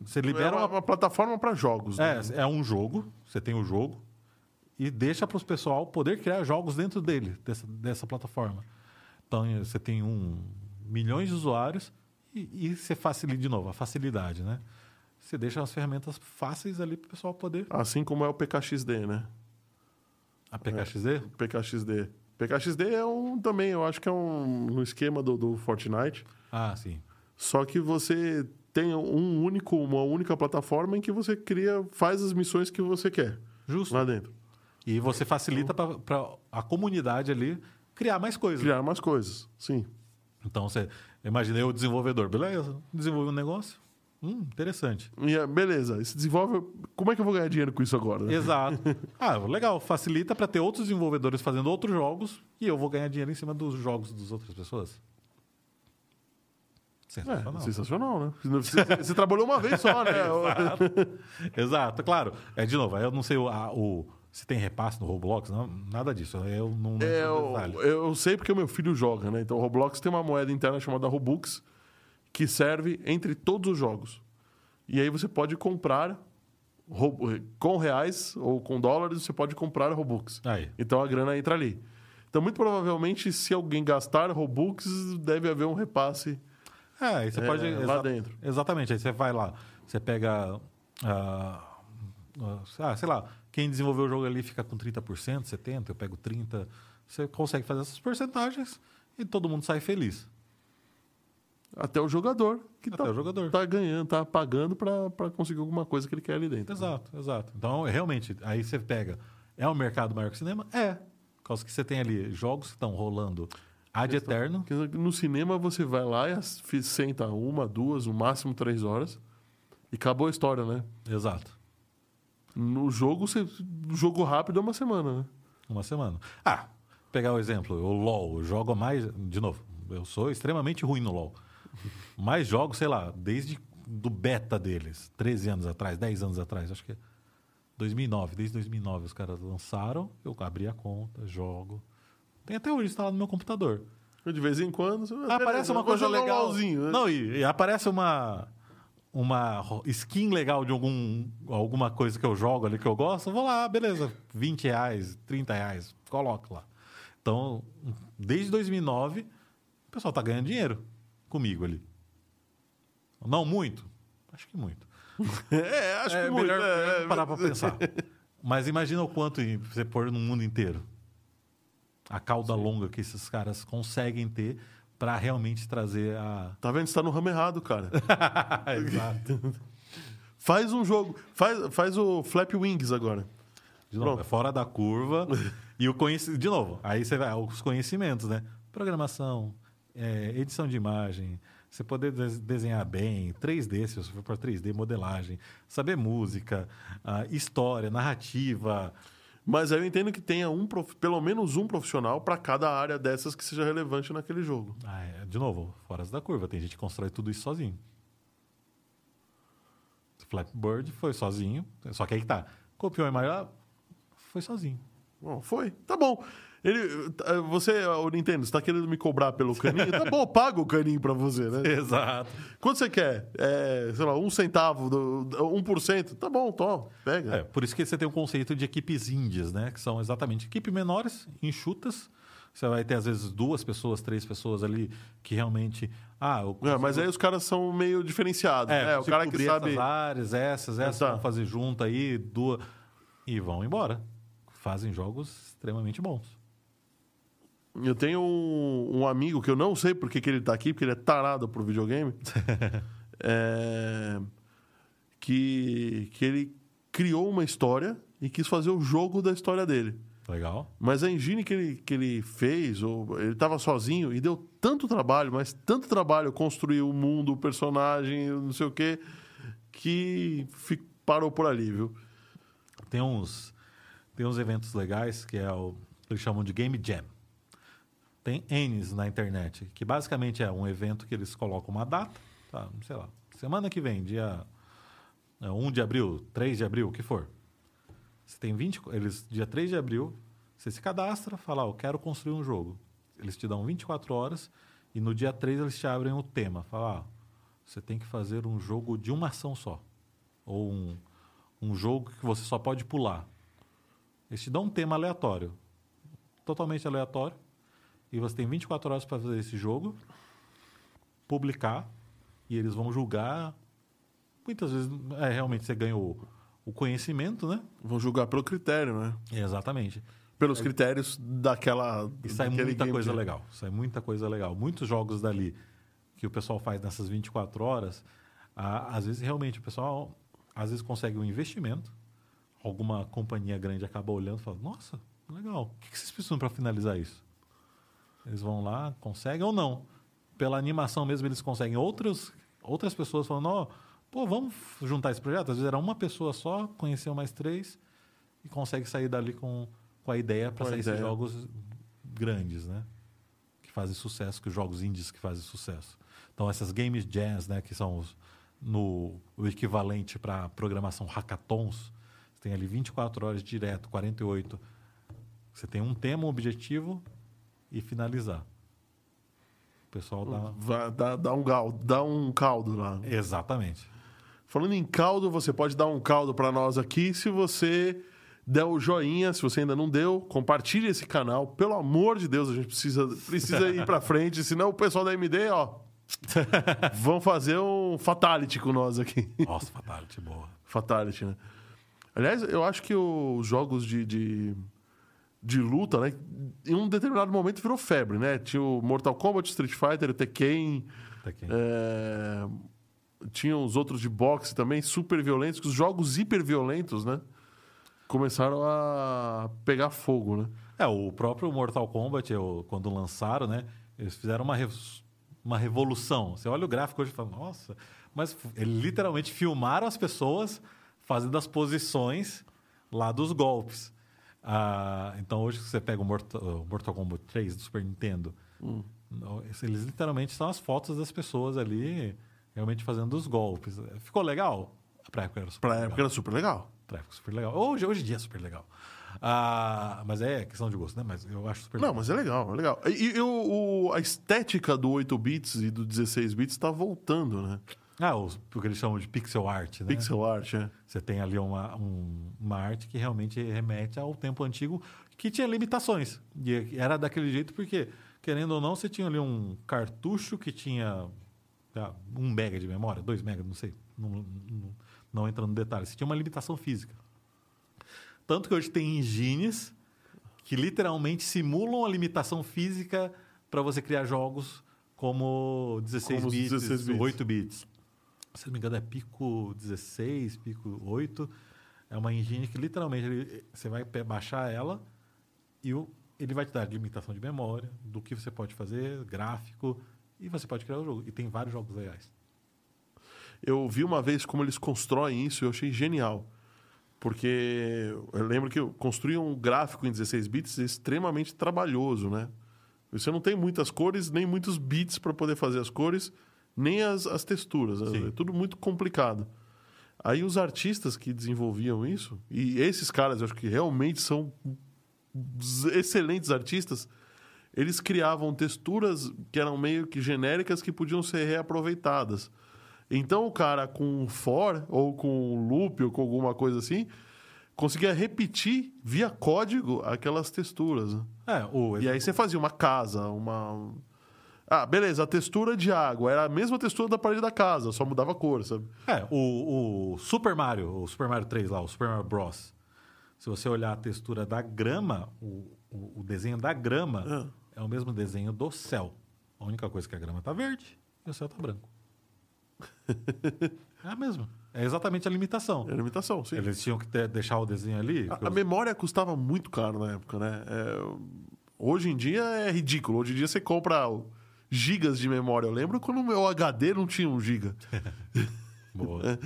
Você libera é uma, uma. plataforma para jogos. né? É, é um jogo, você tem o jogo, e deixa para os pessoal poder criar jogos dentro dele, dessa, dessa plataforma. Então, eh, você tem um milhões de usuários e, e você facilita, de novo, a facilidade, né? Você deixa as ferramentas fáceis ali para o pessoal poder. Assim como é o PKXD, né? A PKXD? PKXD. PKXD é um também, eu acho que é um, um esquema do, do Fortnite. Ah, sim. Só que você tem um único, uma única plataforma em que você cria, faz as missões que você quer Justo. lá dentro. E você facilita para a comunidade ali criar mais coisas. Criar mais coisas, sim. Então, você imagina eu, desenvolvedor, beleza? Desenvolvi um negócio, Hum, interessante. E, é, beleza, se desenvolve. Como é que eu vou ganhar dinheiro com isso agora? né? Exato. Ah, legal. Facilita para ter outros desenvolvedores fazendo outros jogos e eu vou ganhar dinheiro em cima dos jogos das outras pessoas. É, Sensacional. sensacional, né? Você, você trabalhou uma vez só, né? Exato, claro. É, de novo, eu não sei o, a- o- se tem repasse no Roblox, não, nada disso. Eu não, não É, eu, eu sei porque o meu filho joga, né? Então o Roblox tem uma moeda interna chamada Robux que serve entre todos os jogos. E aí você pode comprar com reais ou com dólares, você pode comprar Robux. Aí. Então a grana entra ali. Então, muito provavelmente, se alguém gastar Robux, deve haver um repasse. É, aí você É, pode. lá dentro. Exatamente. Aí você vai lá, você pega. ah, ah, sei lá, quem desenvolveu o jogo ali fica com 30%, 70%, eu pego 30%. Você consegue fazer essas porcentagens e todo mundo sai feliz. Até o jogador que Até tá, o jogador. tá ganhando, tá pagando para conseguir alguma coisa que ele quer ali dentro. Exato, exato. Então, realmente, aí você pega. É um mercado maior que o cinema? É. Por causa que você tem ali jogos que estão rolando ad eterno. No cinema você vai lá e senta uma, duas, no máximo três horas e acabou a história, né? Exato. No jogo, você, jogo rápido é uma semana, né? Uma semana. Ah, pegar o exemplo, o LoL, eu jogo mais. De novo, eu sou extremamente ruim no LoL. Mas jogo, sei lá, desde do beta deles, 13 anos atrás, 10 anos atrás, acho que é 2009, desde 2009 os caras lançaram, eu abri a conta, jogo. Tem até hoje instalado no meu computador. De vez em quando. Ah, aparece uma vou coisa legal. LOLzinho, né? Não, e, e aparece uma uma skin legal de algum, alguma coisa que eu jogo ali que eu gosto, vou lá, beleza, 20 reais, 30 reais, coloco lá. Então, desde 2009, o pessoal tá ganhando dinheiro comigo ali. Não muito? Acho que muito. É, acho é que muito. melhor é, é. parar pra pensar. Mas imagina o quanto você pôr no mundo inteiro. A cauda longa que esses caras conseguem ter para realmente trazer a. Tá vendo? Você tá no ramo errado, cara. Exato. faz um jogo. Faz, faz o Flap Wings agora. De novo, Pronto. é fora da curva. e o conhecimento. De novo, aí você vai. Os conhecimentos, né? Programação, é, edição de imagem, você poder des- desenhar bem, 3D, se você for para 3D, modelagem, saber música, ah, história, narrativa. Mas aí eu entendo que tenha um, prof- pelo menos um profissional para cada área dessas que seja relevante naquele jogo. Ah, é, de novo, fora da curva. Tem gente que constrói tudo isso sozinho. Flappy Bird foi sozinho, só que aí que tá. Copiou a imagem, ah, foi sozinho. Bom, foi. Tá bom. Ele, tá, você, o Nintendo, você tá querendo me cobrar pelo caninho? tá bom, paga o caninho pra você, né? Exato. Quanto você quer? É, sei lá, um centavo, do, do- 1%? Tá bom, toma, pega. É, por isso que você tem o conceito de equipes índias, né? Que são exatamente equipes menores, enxutas. Você vai ter, às vezes, duas pessoas, três pessoas ali que realmente. Ah, eu É, mas aí os caras são meio diferenciados. É, né? o consigo cara que sabe. essas áreas, essas, essas, tá. vão fazer junto aí, duas. E vão embora. Fazem jogos extremamente bons. Eu tenho um, um amigo que eu não sei por que, ele tá aqui, porque ele é tarado pro videogame. é, que, que ele criou uma história e quis fazer o jogo da história dele. Legal. Mas a engine que ele, que ele fez, ou, ele estava sozinho e deu tanto trabalho, mas tanto trabalho construir o mundo, o personagem, não sei o quê, que fi- parou por ali, viu? Tem uns, tem uns eventos legais que é o eles chamam de Game Jam. Tem N's na internet, que basicamente é um evento que eles colocam uma data, tá, sei lá, semana que vem, dia é, 1 de abril, 3 de abril, o que for. Você tem 20, co- eles dia 3 de abril, você se cadastra, fala, ó, eu quero construir um jogo. Eles te dão 24 horas e no dia 3 eles te abrem o tema, fala, ó, você tem que fazer um jogo de uma ação só. Ou um, um jogo que você só pode pular. Eles te dão um tema aleatório, totalmente aleatório, e você tem 24 horas para fazer esse jogo, publicar, e eles vão julgar. Muitas vezes, é, realmente você ganha o, conhecimento, né? Vão julgar pelo critério, né? Exatamente. Pelos critérios daquela. E sai muita coisa jam. legal. Sai muita coisa legal. Muitos jogos dali que o pessoal faz nessas 24 horas, ah, às vezes realmente o pessoal às vezes consegue um investimento, alguma companhia grande acaba olhando e fala: Nossa, legal, o que vocês precisam para finalizar isso? Eles vão lá, conseguem ou não. Pela animação mesmo, eles conseguem outros, outras pessoas falando: Ó, pô, vamos juntar esse projeto? Às vezes era uma pessoa só, conheceu mais três e consegue sair dali com, com a ideia para sair esses ideia. jogos grandes, né? Que fazem sucesso, que os jogos indies que fazem sucesso. Então essas games jams, né, que são os, no, o equivalente para programação hackathons, você tem ali 24 horas direto, 48. Você tem um tema, um objetivo e finalizar. O pessoal dá. Vai- Dá, dá um caldo, dá um caldo lá. Exatamente. Falando em caldo, você pode dar um caldo para nós aqui se você der o joinha, se você ainda não deu, compartilhe esse canal. Pelo amor de Deus, a gente precisa, precisa ir para frente, senão o pessoal da MD, ó, vão fazer um fatality com nós aqui. Nossa, Fatality, boa. Fatality, né? Aliás, eu acho que os jogos de, de, de luta, né? Em um determinado momento virou febre, né? Tinha o Mortal Kombat, Street Fighter, Tekken, aqui. é, tinha os outros de boxe também, super violentos, que os jogos hiper violentos, né? Começaram a pegar fogo, né? É, o próprio Mortal Kombat, quando lançaram, né? Eles fizeram uma, rev- uma revolução. Você olha o gráfico hoje e fala, nossa, mas eles literalmente filmaram as pessoas fazendo as posições lá dos golpes. Ah, então hoje você pega o Mortal, o Mortal Kombat 3 do Super Nintendo, não, eles literalmente são as fotos das pessoas ali realmente fazendo os golpes. Ficou legal? Pra época era super Pra legal. época era super legal. Tráfico super legal. Hoje, hoje em dia é super legal. Ah, mas é questão de gosto, né? Mas eu acho super Não, legal. mas é legal, é legal. E, e o- a estética do 8 bits e do 16 bits tá voltando, né? Ah, os, o que eles chamam de pixel art, né? Pixel art, é. Você tem ali uma, um- uma arte que realmente remete ao tempo antigo, que tinha limitações. E era daquele jeito porque, querendo ou não, você tinha ali um cartucho que tinha ah, um mega de memória, dois mega, não sei. Não, não, não entrando no detalhe. Você tinha uma limitação física. Tanto que hoje tem engines que literalmente simulam a limitação física para você criar jogos como 16 Como bits, 16 bits. 8 bits. Se não me engano, é Pico 16, Pico 8. É uma engine que literalmente ele- você vai baixar ela e o- ele vai te dar limitação de memória, do que você pode fazer, gráfico, e você pode criar o jogo. E tem vários jogos legais. Eu vi uma vez como eles constroem isso e eu achei genial. Porque eu lembro que eu construí um gráfico em 16 bits extremamente trabalhoso, né? Você não tem muitas cores, nem muitos bits para poder fazer as cores, nem as, as texturas. Sim. É tudo muito complicado. Aí os artistas que desenvolviam isso, e esses caras eu acho que realmente são excelentes artistas, eles criavam texturas que eram meio que genéricas que podiam ser reaproveitadas. Então o cara com um for ou com um loop ou com alguma coisa assim conseguia repetir via código aquelas texturas. né? É, o, E aí você fazia uma casa, uma ah, beleza, a textura de água era a mesma textura da parede da casa, só mudava a cor, sabe? É, o, o Super Mario, o Super Mario 3 lá, o Super Mario Bros. Se você olhar a textura da grama, o, o, o desenho da grama é. o mesmo desenho do céu. A única coisa é que a grama tá verde e o céu tá branco. é a mesma. É exatamente a limitação. Era imitação, sim. Eles tinham que ter- deixar o desenho ali. A, a memória custava muito caro na época, né? É, hoje em dia é ridículo. Hoje em dia você compra gigas de memória. Eu lembro quando o meu HD não tinha um giga. Boa.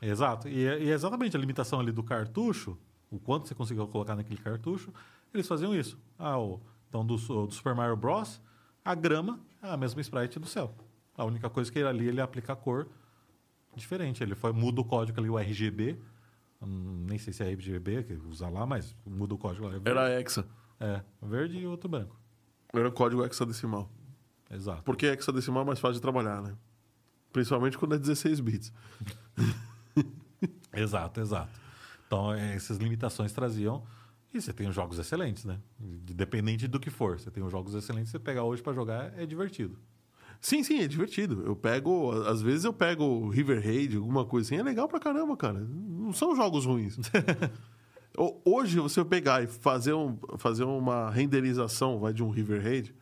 Exato. E é, e é exatamente a limitação ali do cartucho, o quanto você conseguiu colocar naquele cartucho, eles faziam isso. Ah, o, então, do, do Super Mario Bros., a grama é a mesma sprite do céu. A única coisa que ele, ali ele aplica a cor diferente. Ele foi, muda o código ali, o RGB. Hum, nem sei se é RGB que usa lá, mas muda o código lá. É Era hexa. é, verde e outro branco. Era código hexadecimal. Exato. Porque hexadecimal é mais fácil de trabalhar, né? Principalmente quando é 16 bits. Exato, exato. Então, é, essas limitações traziam. E você tem os jogos excelentes, né? Independente do que for. Você tem os jogos excelentes, você pegar hoje pra jogar, é divertido. Sim, sim, é divertido. Eu pego, às vezes eu pego River Raid, alguma coisa assim, é legal pra caramba, cara. Não são jogos ruins. Ho- Hoje, você pegar e fazer, um, fazer uma renderização vai, de um River Raid,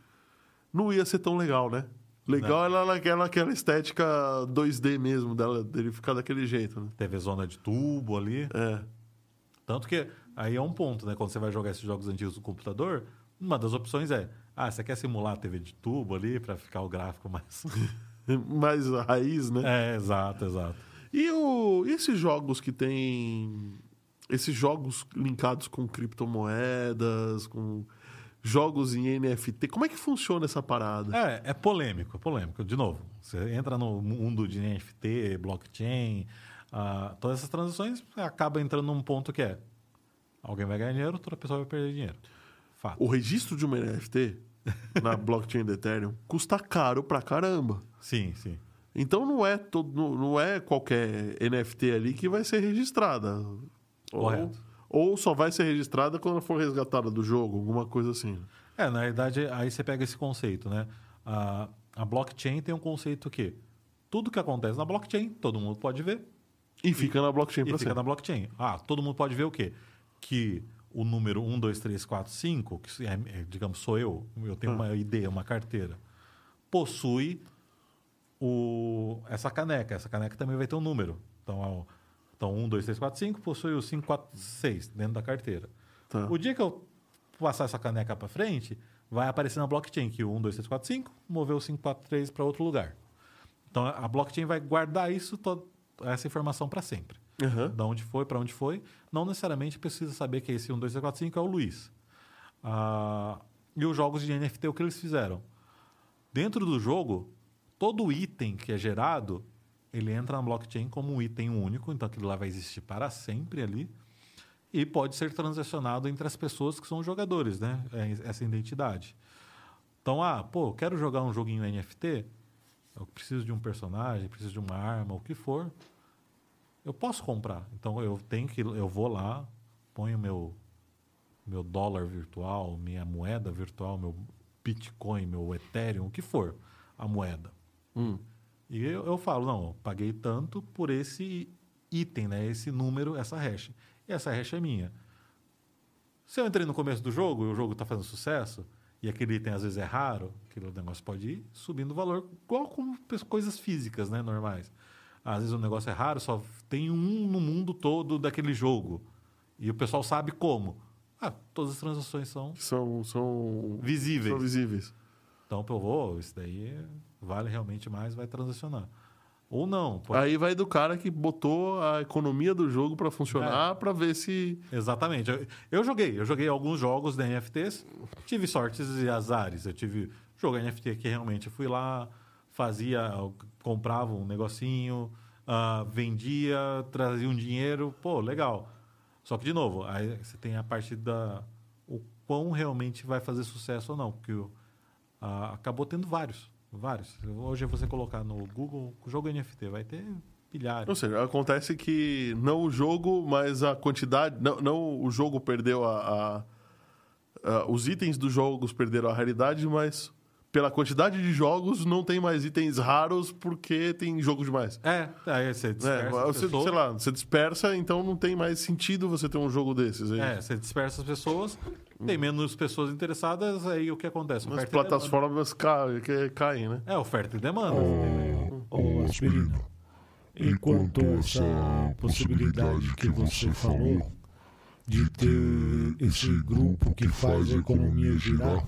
não ia ser tão legal, né? Legal era naquela, naquela estética 2D mesmo, dela, dele ficar daquele jeito, né? TV zona de tubo ali. É. Tanto que aí é um ponto, né? Quando você vai jogar esses jogos antigos no computador, uma das opções é: ah, você quer simular a TV de tubo ali pra ficar o gráfico mais, mais raiz, né? É, exato, exato. E o, e esses jogos que tem. Esses jogos linkados com criptomoedas, com jogos em NFT, como é que funciona essa parada? É, é polêmico, é polêmico. De novo, você entra no mundo de NFT, blockchain, ah, todas essas transações, acaba entrando num ponto que é alguém vai ganhar dinheiro, outra pessoa vai perder dinheiro. Fato. O registro de uma NFT na blockchain do Ethereum custa caro pra caramba. Sim, sim. Então não é, todo, não- é qualquer NFT ali que vai ser registrada. Correto. ou só vai ser registrada quando ela for resgatada do jogo, alguma coisa assim. É, na verdade, aí você pega esse conceito, né? A, a blockchain tem um conceito que tudo que acontece na blockchain, todo mundo pode ver E fica na blockchain e pra fica sempre. na blockchain. Ah, todo mundo pode ver o quê? Que o número 1, 2, 3, 4, 5, que é, é, digamos, sou eu, eu tenho Ah. uma ID, uma carteira, possui o, essa caneca. Essa caneca também vai ter um número. Então, é então 1, 2, 3, 4, 5 possui o 5, 4, 6 dentro da carteira. Tá. O dia que eu passar essa caneca para frente, vai aparecer na blockchain que o 1, 2, 3, 4, 5 moveu o 5, 4, 3 para outro lugar. Então a blockchain vai guardar isso, essa informação para sempre. Aham. Da onde foi, para onde foi. Não necessariamente precisa saber que esse 1, 2, 3, 4, 5 é o Luiz. Ah, e os jogos de NFT, o que eles fizeram? Dentro do jogo, todo item que é gerado, ele entra na blockchain como um item único, então aquilo lá vai existir para sempre ali e pode ser transacionado entre as pessoas que são jogadores, né? É Essa identidade. Então, ah, pô, quero jogar um joguinho NFT, eu preciso de um personagem, preciso de uma arma, o que for, eu posso comprar. Então eu tenho que, eu vou lá, ponho meu meu dólar virtual, minha moeda virtual, meu Bitcoin, meu Ethereum, o que for, a moeda. Hum. E eu, eu falo, não, eu paguei tanto por esse item, né? Esse número, essa hash. E essa hash é minha. Se eu entrei no começo do jogo e o jogo está fazendo sucesso, e aquele item às vezes é raro, aquele negócio pode ir subindo o valor, igual com pes- coisas físicas, né? Normais. Às vezes o negócio é raro, só tem um no mundo todo daquele jogo. E o pessoal sabe como. Ah, todas as transações são São, são, visíveis. são visíveis. Então, pô, vou, isso daí vale realmente mais, vai transacionar. Ou não. pode- Aí vai do cara que botou a economia do jogo pra funcionar É. pra ver se. Exatamente. Eu, eu joguei, eu joguei alguns jogos de NFTs, tive sortes e azares. Eu tive jogo NFT que realmente fui lá, fazia, comprava um negocinho, ah, vendia, trazia um dinheiro, pô, legal. Só que, de novo, aí você tem a parte da. o quão realmente vai fazer sucesso ou não. Porque o- ah, acabou tendo vários. Vários. Hoje você colocar no Google jogo NFT, vai ter pilhares. Ou seja, acontece que não o jogo, mas a quantidade. Não, não o jogo perdeu a, a- a- Os itens dos jogos perderam a raridade, mas pela quantidade de jogos não tem mais itens raros porque tem jogo demais. É, aí você É, dispersa as você, pessoas. sei lá, você dispersa, então não tem mais sentido você ter um jogo desses. Aí. É, você dispersa as pessoas, tem menos pessoas interessadas, aí o que acontece? As Oferta e plataformas ca- que caem, né? É, oferta e demanda. Ô, Aspirina, enquanto essa possibilidade que você falou de ter esse grupo que faz a economia girar,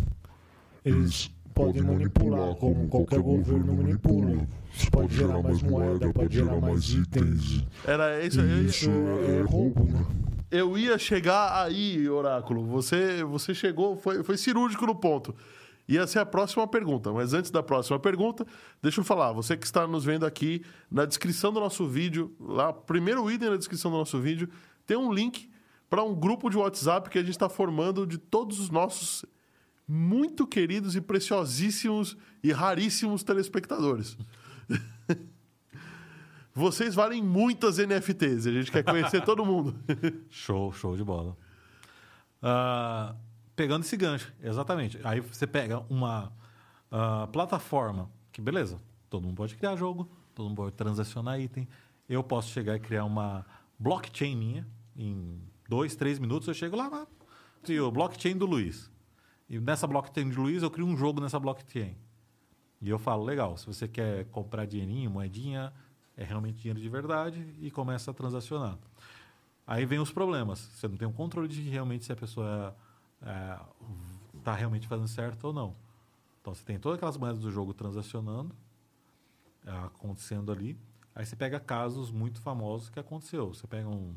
eles podem manipular como qualquer governo manipula. Pode gerar mais moeda, pode gerar mais itens. Era isso. E Eu, isso é roubo, né? eu ia chegar aí, Oráculo. Você, você chegou, foi, foi cirúrgico no ponto. Ia ser a próxima pergunta, mas antes da próxima pergunta, deixa eu falar. Você que está nos vendo aqui, na descrição do nosso vídeo, lá, primeiro item na descrição do nosso vídeo, tem um link para um grupo de WhatsApp que a gente está formando de todos os nossos muito queridos e preciosíssimos e raríssimos telespectadores. Vocês valem muitas NFTs, a gente quer conhecer todo mundo. Show, show de bola. Ah, pegando esse gancho, exatamente. Aí você pega uma ah, plataforma que, beleza, todo mundo pode criar jogo, todo mundo pode transacionar item. Eu posso chegar e criar uma blockchain minha. Em dois, três minutos eu chego lá, ah, crio blockchain do Luiz. E nessa blockchain do Luiz eu crio um jogo nessa blockchain. E eu falo, legal, se você quer comprar dinheirinho, moedinha, é realmente dinheiro de verdade e começa a transacionar. Aí vem os problemas. Você não tem um controle de realmente se a pessoa está realmente fazendo certo ou não. Então você tem todas aquelas moedas do jogo transacionando acontecendo ali. Aí você pega casos muito famosos que aconteceu. Você pega um.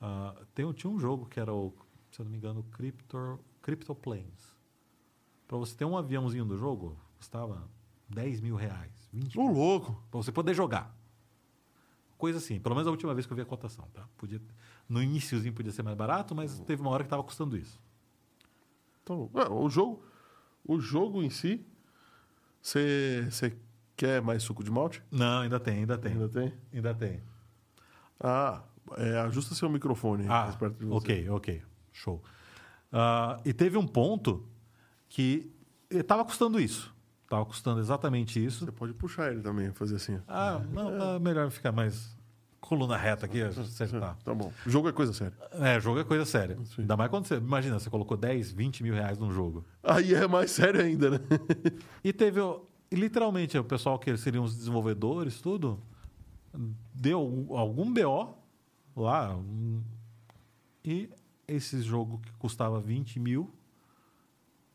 ah, tem, tinha um jogo que era o, se eu não me engano, Crypto, CryptoPlanes. Para você ter um aviãozinho do jogo, custava 10 mil reais, 20 Ô, mil, louco. para você poder jogar. Coisa assim, pelo menos a última vez que eu vi a cotação. Tá? Podia, no iníciozinho podia ser mais barato, mas teve uma hora que estava custando isso. Então, é, o jogo, o jogo em si, você quer mais suco de malte? Não, ainda tem, ainda tem. Ainda tem? Ainda tem. Ah, é, ajusta seu microfone. Ah, ok, ok. Show. Ah, e teve um ponto que estava custando isso. Estava custando exatamente isso. Você pode puxar ele também, fazer assim. Ah, não, é melhor ficar mais coluna reta aqui, acertar. Tá bom. O jogo é coisa séria. É, jogo é coisa séria. Sim. Ainda mais quando você. Imagina, você colocou 10, 20 mil reais num jogo. Aí é mais sério ainda, né? E teve, literalmente, o pessoal que seriam os desenvolvedores, tudo, deu algum BO lá. E esse jogo que custava 20 mil,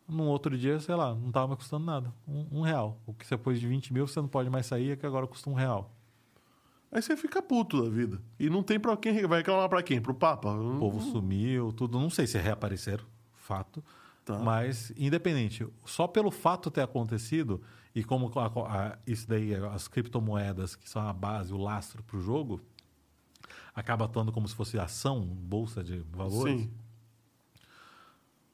num outro dia, sei lá, não estava mais custando nada. Um, um real. O que você pôs de 20 mil, você não pode mais sair, é que agora custa um real. Aí você fica puto da vida. E não tem pra quem. Vai reclamar pra quem? Pro Papa? O povo sumiu, tudo. Não sei se reapareceram, fato. Tá. Mas, independente, só pelo fato ter acontecido, e como a- a- isso daí, as criptomoedas, que são a base, o lastro para o jogo, acaba atuando como se fosse ação, bolsa de valores. Sim.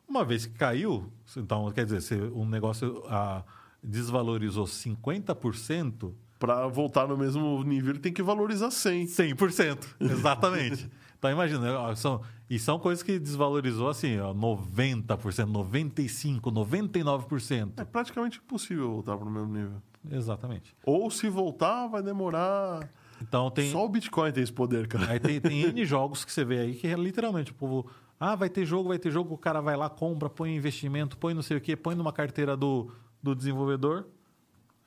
Uma vez que caiu, então, quer dizer, se um negócio ah, desvalorizou 50%, Pra voltar no mesmo nível, ele tem que valorizar 100. 100%. Exatamente. então, imagina, são, e são coisas que desvalorizou assim, ó, 90%, 95%, 99%. É praticamente impossível voltar pro mesmo nível. Exatamente. Ou se voltar, vai demorar. Então, tem, Só o Bitcoin tem esse poder, cara. aí tem, tem N jogos que você vê aí que é literalmente o povo. Ah, vai ter jogo, vai ter jogo, o cara vai lá, compra, põe investimento, põe não sei o quê, põe numa carteira do, do desenvolvedor.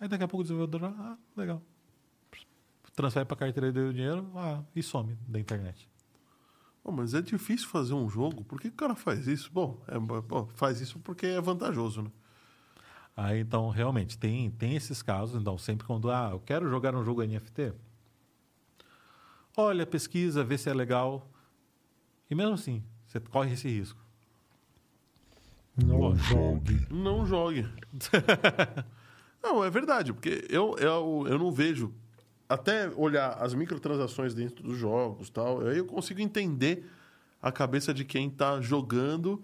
Aí daqui a pouco o desenvolvedor, ah, legal. Transfere pra carteira dele o dinheiro ah, e some da internet. Pô, mas é difícil fazer um jogo. Por que o cara faz isso? Bom, é, bom, faz isso porque é vantajoso, né? Aí, então, realmente, tem, tem esses casos. Então, sempre quando, ah, eu quero jogar um jogo NFT, olha, pesquisa, vê se é legal. E mesmo assim, você corre esse risco. Não jogue. Não jogue. não, é verdade, porque eu, eu, eu não vejo. Até olhar as microtransações dentro dos jogos tal, aí eu consigo entender a cabeça de quem tá jogando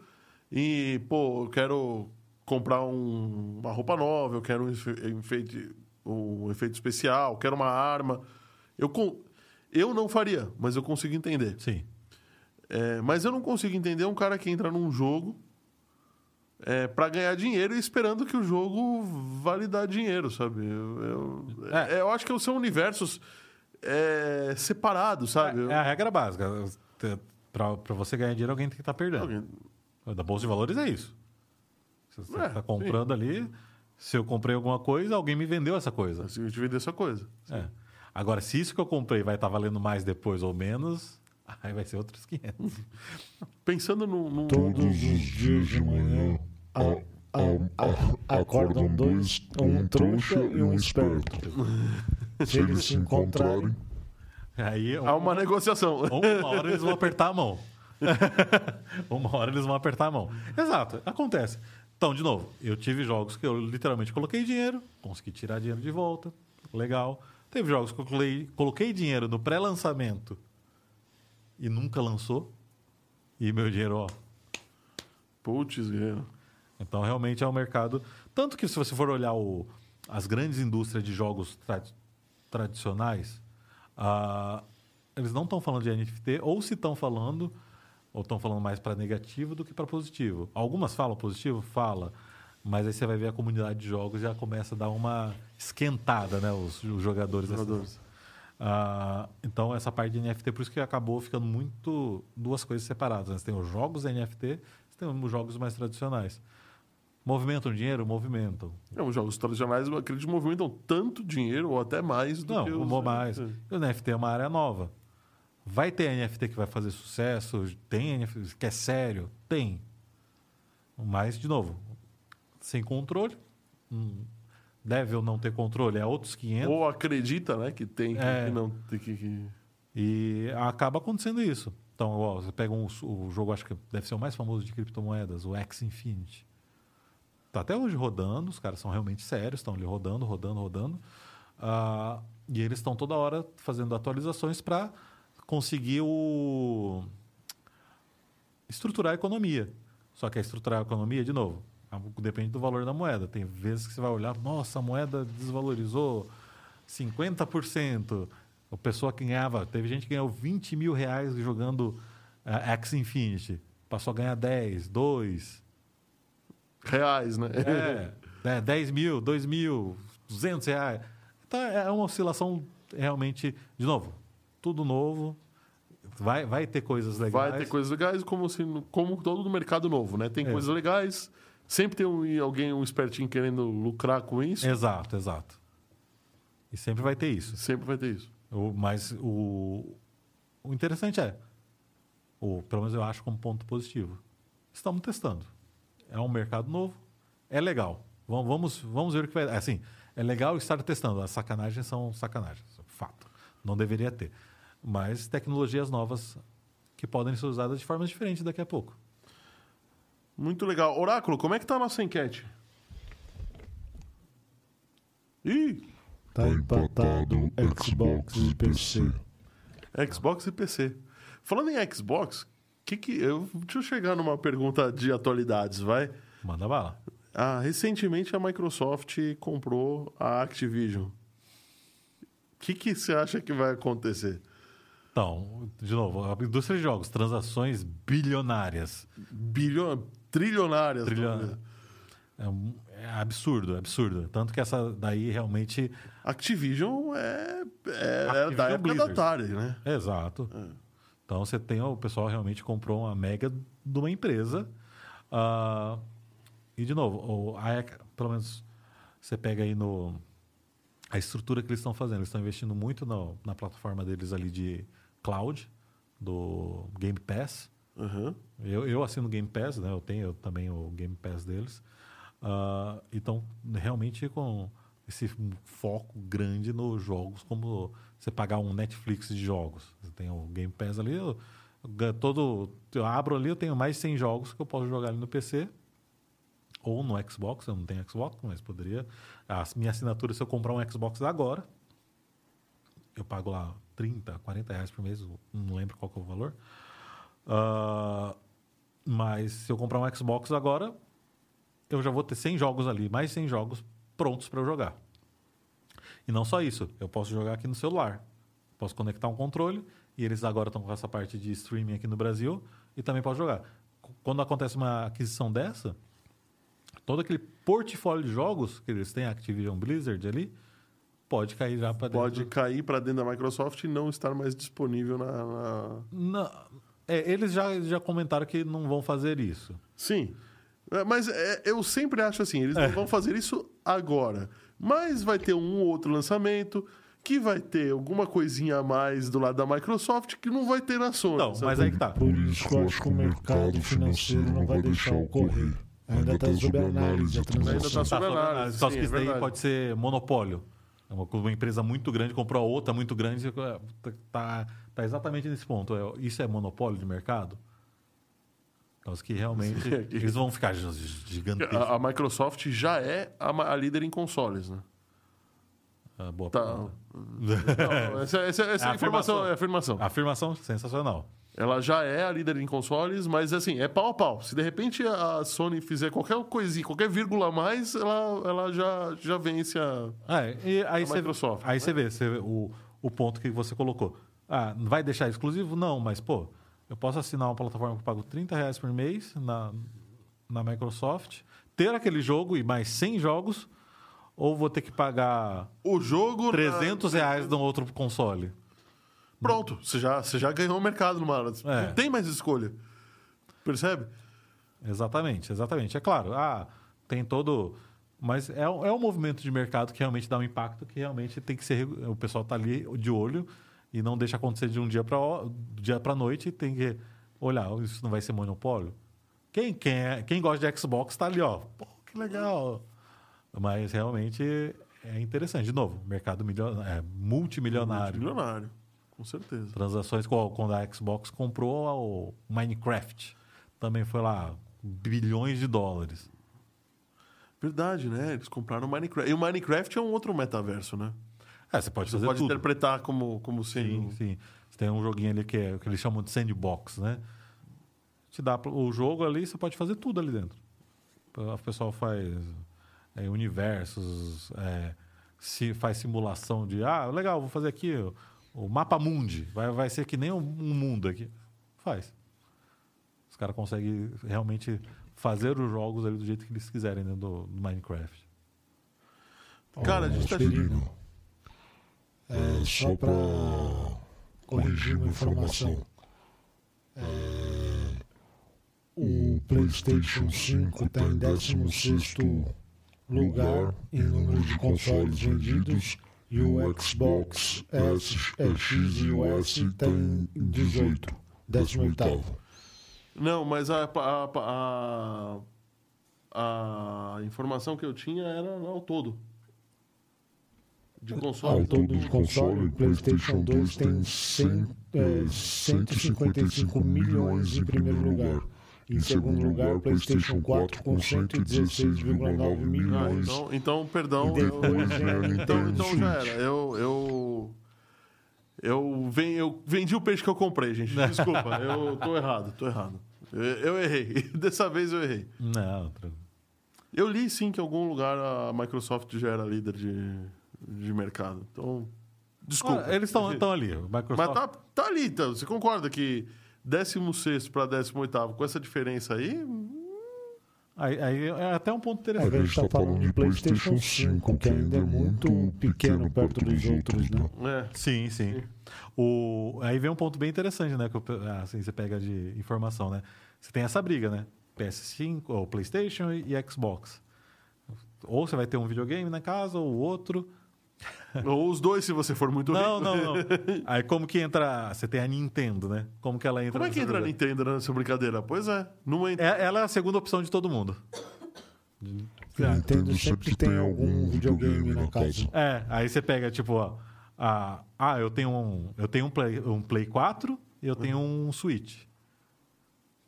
e, pô, eu quero comprar um- uma roupa nova, eu quero um efe- enfeite, um efeito especial, quero uma arma. Eu, eu não faria, mas eu consigo entender. Sim. É, mas eu não consigo entender um cara que entra num jogo é, para ganhar dinheiro e esperando que o jogo vale dar dinheiro, sabe? Eu, eu, É. é, eu acho que são universos é, separados, sabe? É a regra básica. Para você ganhar dinheiro, alguém tem que estar perdendo. Alguém- Da Bolsa de Valores é isso. Se você É, está comprando ali, se eu comprei alguma coisa, alguém me vendeu essa coisa. Assim, eu te vender essa coisa. É. Agora, se isso que eu comprei vai estar valendo mais depois ou menos, aí vai ser outros 500. Pensando num. num- Todos os dias de manhã a- a- a- acordam dois, um trouxa e um esperto. Se eles se encontrarem, Aí, Há uma negociação. uma hora eles vão apertar a mão. uma hora eles vão apertar a mão. Exato, acontece. Então, de novo, eu tive jogos que eu literalmente coloquei dinheiro, consegui tirar dinheiro de volta, legal. Teve jogos que eu coloquei, coloquei dinheiro no pré-lançamento e nunca lançou. E meu dinheiro, ó. Putz, grilo. Então, realmente é um mercado. Tanto que, se você for olhar o- as grandes indústrias de jogos tra- tradicionais, ah, eles não estão falando de NFT, ou se estão falando, ou estão falando mais para negativo do que para positivo. Algumas falam positivo? Fala. Mas aí você vai ver a comunidade de jogos já começa a dar uma esquentada, né? Os, os jogadores. dessas- Jogadores. ah, então, essa parte de NFT, por isso que acabou ficando muito duas coisas separadas. né? Você tem os jogos NFT, você tem os jogos mais tradicionais. Movimentam dinheiro? Movimentam. É, os jogos tradicionais, eu acredito, que movimentam tanto dinheiro ou até mais do Não, que os... mais. É. E o NFT é uma área nova. Vai ter NFT que vai fazer sucesso? Tem NFT que é sério? Tem. Mas, de novo, sem controle. hum, deve ou não ter controle, é outros 500. Ou acredita, né, que tem, que, É. que não tem que, que- E acaba acontecendo isso. Então, ó, você pega um, o jogo, acho que deve ser o mais famoso de criptomoedas, o X Infinity. Tá até hoje rodando, os caras são realmente sérios, estão ali rodando, rodando, rodando. Ah, e eles estão toda hora fazendo atualizações para conseguir o... estruturar a economia. Só que a estruturar a economia, de novo, depende do valor da moeda. Tem vezes que você vai olhar, nossa, a moeda desvalorizou 50%. A pessoa que ganhava, teve gente que ganhou 20 mil reais jogando uh, X Infinity. Passou a ganhar 10, 2, reais, né? é, né, 10 mil, 2 mil, 200 reais. Então é uma oscilação realmente, de novo, tudo novo. Vai, vai ter coisas legais. Vai ter coisas legais, como, se, como todo no mercado novo, né? Tem É. coisas legais, sempre tem um, alguém, um espertinho querendo lucrar com isso, Exato, exato. E sempre vai ter isso. sempre vai ter isso. O, mas o, o interessante é, pelo menos eu acho como ponto positivo, estamos testando. É um mercado novo, é legal. Vamos, vamos, vamos ver o que vai. Assim, é legal estar testando. As sacanagens são sacanagens, fato. Não deveria ter. Mas tecnologias novas que podem ser usadas de formas diferentes daqui a pouco. Muito legal. Oráculo, como é que tá a nossa enquete? Ih, Tá empatado Xbox e PC. Xbox e PC. Falando em Xbox, que que eu, deixa eu chegar numa pergunta de atualidades, vai. Manda bala. Ah, recentemente a Microsoft comprou a Activision. O que, que você acha que vai acontecer? Então, de novo, a indústria de jogos, transações bilionárias. Bilhão, trilionárias. Talvez. É, um- é absurdo, é absurdo. Tanto que essa daí realmente. Activision é, é, é Activision da época Blizzard. da Atari, né? Exato. Então você tem. O pessoal realmente comprou uma mega de uma empresa. ah, e, de novo, o, a, pelo menos você pega aí no. A estrutura que eles estão fazendo. Eles estão investindo muito no- na plataforma deles ali de cloud, do Game Pass. Aham. Eu, eu assino Game Pass, né? Eu tenho também o Game Pass deles. Ah, então, realmente com esse foco grande nos jogos, como você pagar um Netflix de jogos. Você tem o Game Pass ali, eu, eu todo, eu abro ali, eu tenho mais de 100 jogos que eu posso jogar ali no PC ou no Xbox. Eu não tenho Xbox, mas poderia. A minha assinatura, se eu comprar um Xbox agora, eu pago lá 30, 40 reais por mês, eu não lembro qual é o valor. Ah, mas se eu comprar um Xbox agora, eu já vou ter 100 jogos ali, mais 100 jogos prontos para eu jogar. E não só isso, eu posso jogar aqui no celular. Posso conectar um controle e eles agora estão com essa parte de streaming aqui no Brasil e também posso jogar. Quando acontece uma aquisição dessa, todo aquele portfólio de jogos que eles têm, Activision Blizzard ali, pode cair já para dentro. Pode cair para dentro da Microsoft e não estar mais disponível na. na- Não, é, eles já, já comentaram que não vão fazer isso. Sim. É, Mas é, eu sempre acho assim, eles É. não vão fazer isso agora. Mas vai ter um ou outro lançamento que vai ter alguma coisinha a mais do lado da Microsoft que não vai ter na Sony. Não, sabe? mas aí que tá. Por isso que eu acho que o mercado financeiro não vai deixar ocorrer. Ainda está sob análise a Ainda tá transação. sob Tá, análise, Só que é isso daí pode ser monopólio. É uma, uma empresa muito grande comprou a outra muito grande. é, Tá, tá exatamente nesse ponto. É, Isso é monopólio de mercado? Então, isso que realmente eles vão ficar gi- gigantescos. A, a Microsoft já é a, a líder em consoles, né? Ah, boa Tá. Não, essa essa- essa É a informação afirmação. é afirmação. Afirmação sensacional. Ela já é a líder em consoles, mas assim, é pau a pau. Se de repente a Sony fizer qualquer coisinha, qualquer vírgula a mais, ela, ela já, já vence a. Ah, e aí A você, Microsoft, aí né? você vê, você vê o, o ponto que você colocou. Ah, vai deixar exclusivo? Não, mas, pô, eu posso assinar uma plataforma que eu pago 30 reais por mês na, na Microsoft, ter aquele jogo e mais 100 jogos, ou vou ter que pagar O jogo. 300 reais de um outro console? Pronto, você já, você já ganhou o mercado numa hora. É. Não tem mais escolha. Percebe? Exatamente, exatamente. É claro, ah, tem todo. Mas é, um- é um movimento de mercado que realmente dá um impacto que realmente tem que ser. O pessoal tá ali de olho e não deixa acontecer de um dia para dia para noite e tem que olhar, isso não vai ser monopólio. Quem, quem, é, quem gosta de Xbox tá ali, ó. Pô, que legal. Mas realmente é interessante. De novo, mercado milio- é, multimilionário. Milionário, com certeza. Transações com- quando a Xbox comprou o Minecraft. Também foi lá bilhões de dólares. Verdade, né? Eles compraram o Minecraft. E o Minecraft é um outro metaverso, né? É, você pode Você fazer pode tudo. interpretar como, como sendo. Sim, sim. Você tem um joguinho ali que, é, que eles chamam de sandbox, né? Te dá o jogo ali, você pode fazer tudo ali dentro. O pessoal faz é, universos, é, se faz simulação de ah, legal, vou fazer aqui o, mapa mundi. Vai, vai ser que nem um, um mundo aqui. Faz. Os caras conseguem realmente fazer os jogos ali do jeito que eles quiserem dentro do, do Minecraft. Cara, a gente tá- Aspirina. É, só para corrigir uma informação. É, o PlayStation 5 está em 16 lugar em número de consoles vendidos e o Xbox S, X e o S está em 18, 18. Não, mas a, a, a, a informação que eu tinha era ao todo. De console. Ao todo de console, o PlayStation 2 tem 100, é, 155 milhões em primeiro lugar. Em segundo lugar, o PlayStation 4 com 116,9 Ah, milhões. então, então, perdão. Eu- depois a então, então já era. Eu, eu, eu, ven- eu vendi o peixe que eu comprei, gente. Desculpa, eu tô errado, tô errado. Eu, eu errei. Dessa vez eu errei. Não, tranquilo. Eu li sim que em algum lugar a Microsoft já era líder de, de mercado. Então, desculpa. Ah, eles estão ali. Microsoft Mas tá, tá ali, então. Você concorda que 16 para 18 com essa diferença aí? Aí, aí é até um ponto É, interessante. a gente está falando de PlayStation 5, que ainda é muito pequeno perto dos outros, né? É. Sim, sim. O, aí vem um ponto bem interessante, né? Que eu, assim, você pega de informação, né? Você tem essa briga, né? PS5, ou PlayStation e, e Xbox. Ou você vai ter um videogame na casa, ou outro. Ou os dois, se você for muito Não, rico. não, não. Aí como que entra. Você tem a Nintendo, né? Como que ela entra Como é que entra a? Nintendo nessa brincadeira? Pois é, não entra. É, ela é a segunda opção de todo mundo. A Nintendo sempre tem algum videogame na casa. É, aí você pega, tipo, ó, a, ah, eu tenho um, eu tenho um Play, um Play 4 e eu tenho um Switch.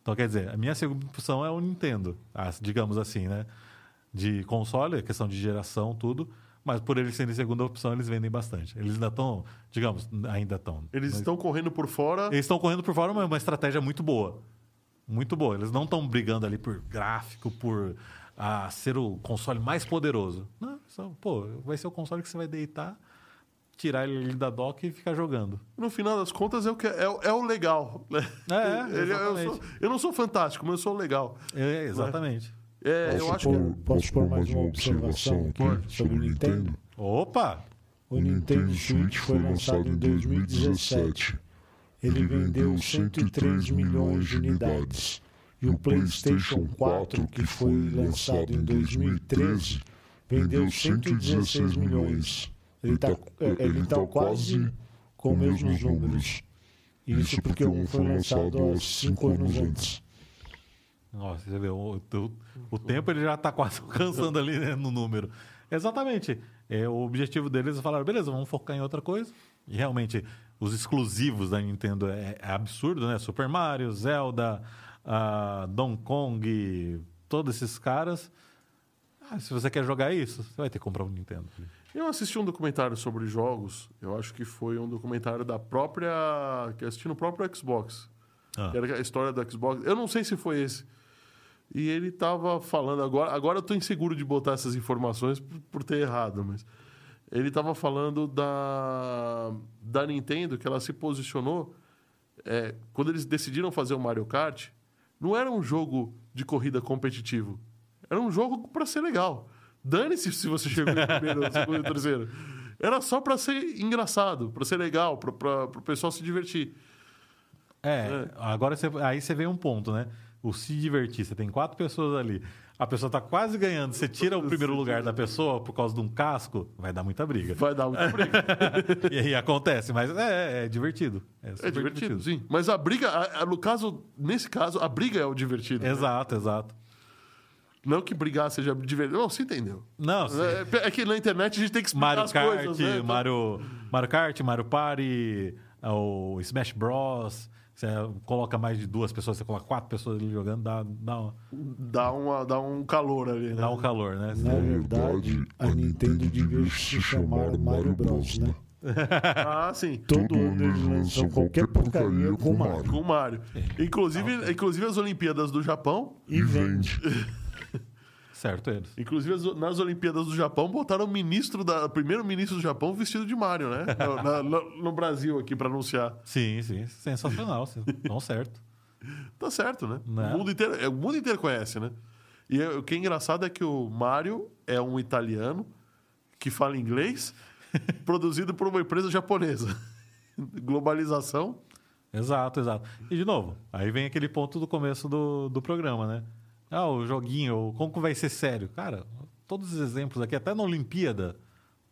Então, quer dizer, a minha segunda opção é o Nintendo, ah, digamos assim, né? De console, é questão de geração, tudo. Mas por eles serem segunda opção, eles vendem bastante. Eles ainda estão, digamos, ainda estão. Eles Mas- estão correndo por fora. eles estão correndo por fora, mas é uma estratégia muito boa. Muito boa. Eles não estão brigando ali por gráfico, por ah, ser o console mais poderoso. Não, só, pô, vai ser o console que você vai deitar, tirar ele da dock e ficar jogando. No final das contas, é o, que é, é o legal. né? É, Ele- eu, sou- eu não sou fantástico, mas eu sou legal. É, exatamente. É, eu Posso acho que. pôr, posso pôr mais uma observação aqui sobre o Nintendo? Opa! O Nintendo Switch foi lançado em 2017. Ele vendeu 103 milhões de unidades. E o PlayStation 4, que foi lançado em 2013, vendeu 116 milhões. Ele está ele tá quase com os mesmos números. Isso porque um foi lançado há 5 anos antes. Nossa, você vê, o, o, o tempo ele já está quase alcançando ali né, no número. Exatamente. É, o objetivo deles é falar, beleza, vamos focar em outra coisa. E realmente, os exclusivos da Nintendo é, é absurdo, né? Super Mario, Zelda, ah, Donkey Kong, todos esses caras. Ah, se você quer jogar isso, você vai ter que comprar um Nintendo. Eu assisti um documentário sobre jogos. Eu acho que foi um documentário da própria. que assisti no próprio Xbox. Ah. Que era a história do Xbox. Eu não sei se foi esse. E ele tava falando agora. Agora eu tô inseguro de botar essas informações por, por ter errado, mas. Ele tava falando da, da Nintendo, que ela se posicionou. é, quando eles decidiram fazer o Mario Kart, não era um jogo de corrida competitivo. Era um jogo para ser legal. Dane-se se você chegou em primeiro, segundo e terceiro. Era só para ser engraçado, para ser legal, para o pessoal se divertir. É, agora você, aí você vê um ponto, né? O se divertir. Você tem quatro pessoas ali. A pessoa tá quase ganhando. Você tira o primeiro lugar da pessoa por causa de um casco, vai dar muita briga. Vai dar muita briga. e aí acontece, mas é, é divertido. É, É divertido, sim. Mas a briga, a- a- no caso, nesse caso, a briga é o divertido. né? Exato, exato. Não que brigar seja divertido. Não, você entendeu. Não, sim. É, é que na internet a gente tem que explicar Mario as Kart, coisas, né? Mario, Mario Kart, Mario Party, o Smash Bros. Você coloca mais de duas pessoas, você coloca quatro pessoas ali jogando, dá, dá, Dá, uma, dá um calor ali, né? dá um calor, né? Na verdade, a Nintendo devia se chamar Mario Bros, né? Ah, sim. Todo ano eles lançam qualquer porcaria com Mario. Com o Mário. Inclusive, inclusive as Olimpíadas do Japão. E vende. Certo eles. Inclusive, as- nas Olimpíadas do Japão, botaram o ministro da. Primeiro-ministro do Japão vestido de Mario, né? No, na- no- no Brasil aqui pra anunciar. Sim, sim. Sensacional. Estão certo. Tá certo, né? Né? O, mundo inteiro, é, o mundo inteiro conhece, né? E é- o que é engraçado é que o Mario é um italiano que fala inglês, produzido por uma empresa japonesa. Globalização. Exato, exato. E de novo, aí vem aquele ponto do começo do, do programa, né? Ah, o joguinho, como que vai ser sério? Cara, todos os exemplos aqui, até na Olimpíada,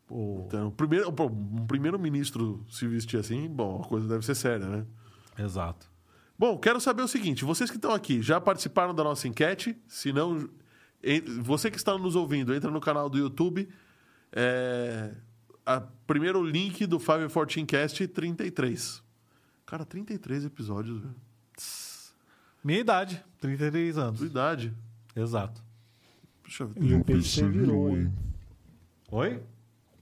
o... Então, o primeiro, pô, um primeiro-ministro se vestir assim, bom, a coisa deve ser séria, né? Exato. Bom, quero saber o seguinte: vocês que estão aqui já participaram da nossa enquete? Se não, você que está nos ouvindo, entra no canal do YouTube. É, a, primeiro link do 514 Cast 33. Cara, 33 episódios, velho. Minha idade, 33 anos. Sua idade. Exato. Puxa, E o PC virou, hein? Oi?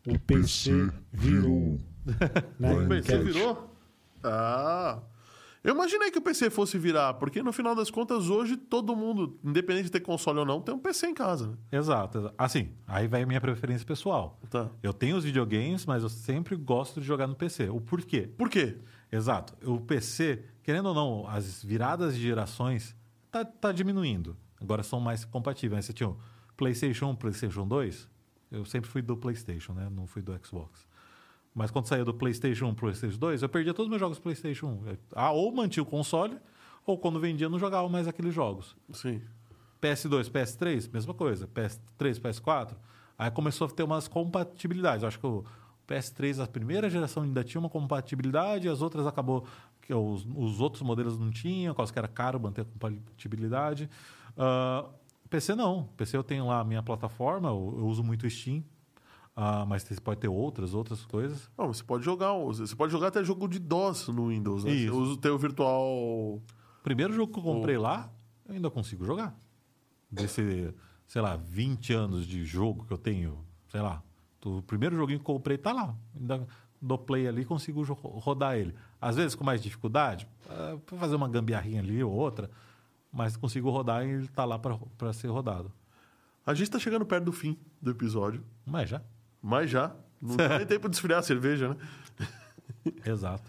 O PC virou. O PC virou? Ah. Eu imaginei que o PC fosse virar, porque no final das contas, hoje todo mundo, independente de ter console ou não, tem um PC em casa. Né? Exato. exa- Assim, aí vai a minha preferência pessoal. Tá. Eu tenho os videogames, mas eu sempre gosto de jogar no PC. O porquê? Por quê? Exato. O PC, querendo ou não, as viradas de gerações tá, tá diminuindo. Agora são mais compatíveis. Você tinha o PlayStation 1, PlayStation 2. Eu sempre fui do PlayStation, né? Não fui do Xbox. Mas quando saía do PlayStation 1 PlayStation 2, eu perdia todos os meus jogos do PlayStation 1. Ah, ou mantinha o console, ou quando vendia, não jogava mais aqueles jogos. Sim. PS2, PS3, mesma coisa. PS3, PS4. Aí começou a ter umas compatibilidades. Eu acho que o PS3, a primeira geração ainda tinha uma compatibilidade, as outras acabou que os, os outros modelos não tinham, causa que era caro manter a compatibilidade. Ah, PC não. PC eu tenho lá a minha plataforma, eu, eu uso muito o Steam. Ah, mas você pode ter outras, outras coisas. Não, você pode jogar, você pode jogar até jogo de DOS no Windows, né? Isso. Você usa o teu virtual. Primeiro jogo que eu comprei lá, eu ainda consigo jogar. Desse, sei lá, 20 anos de jogo que eu tenho, sei lá. O primeiro joguinho que eu comprei tá lá. Ainda dou play ali consigo rodar ele. Às vezes com mais dificuldade, ah, pra fazer uma gambiarrinha ali ou outra, mas consigo rodar e ele tá lá para ser rodado. A gente tá chegando perto do fim do episódio, Mas já. mas já. Não dá nem tempo de esfriar a cerveja, né? Exato.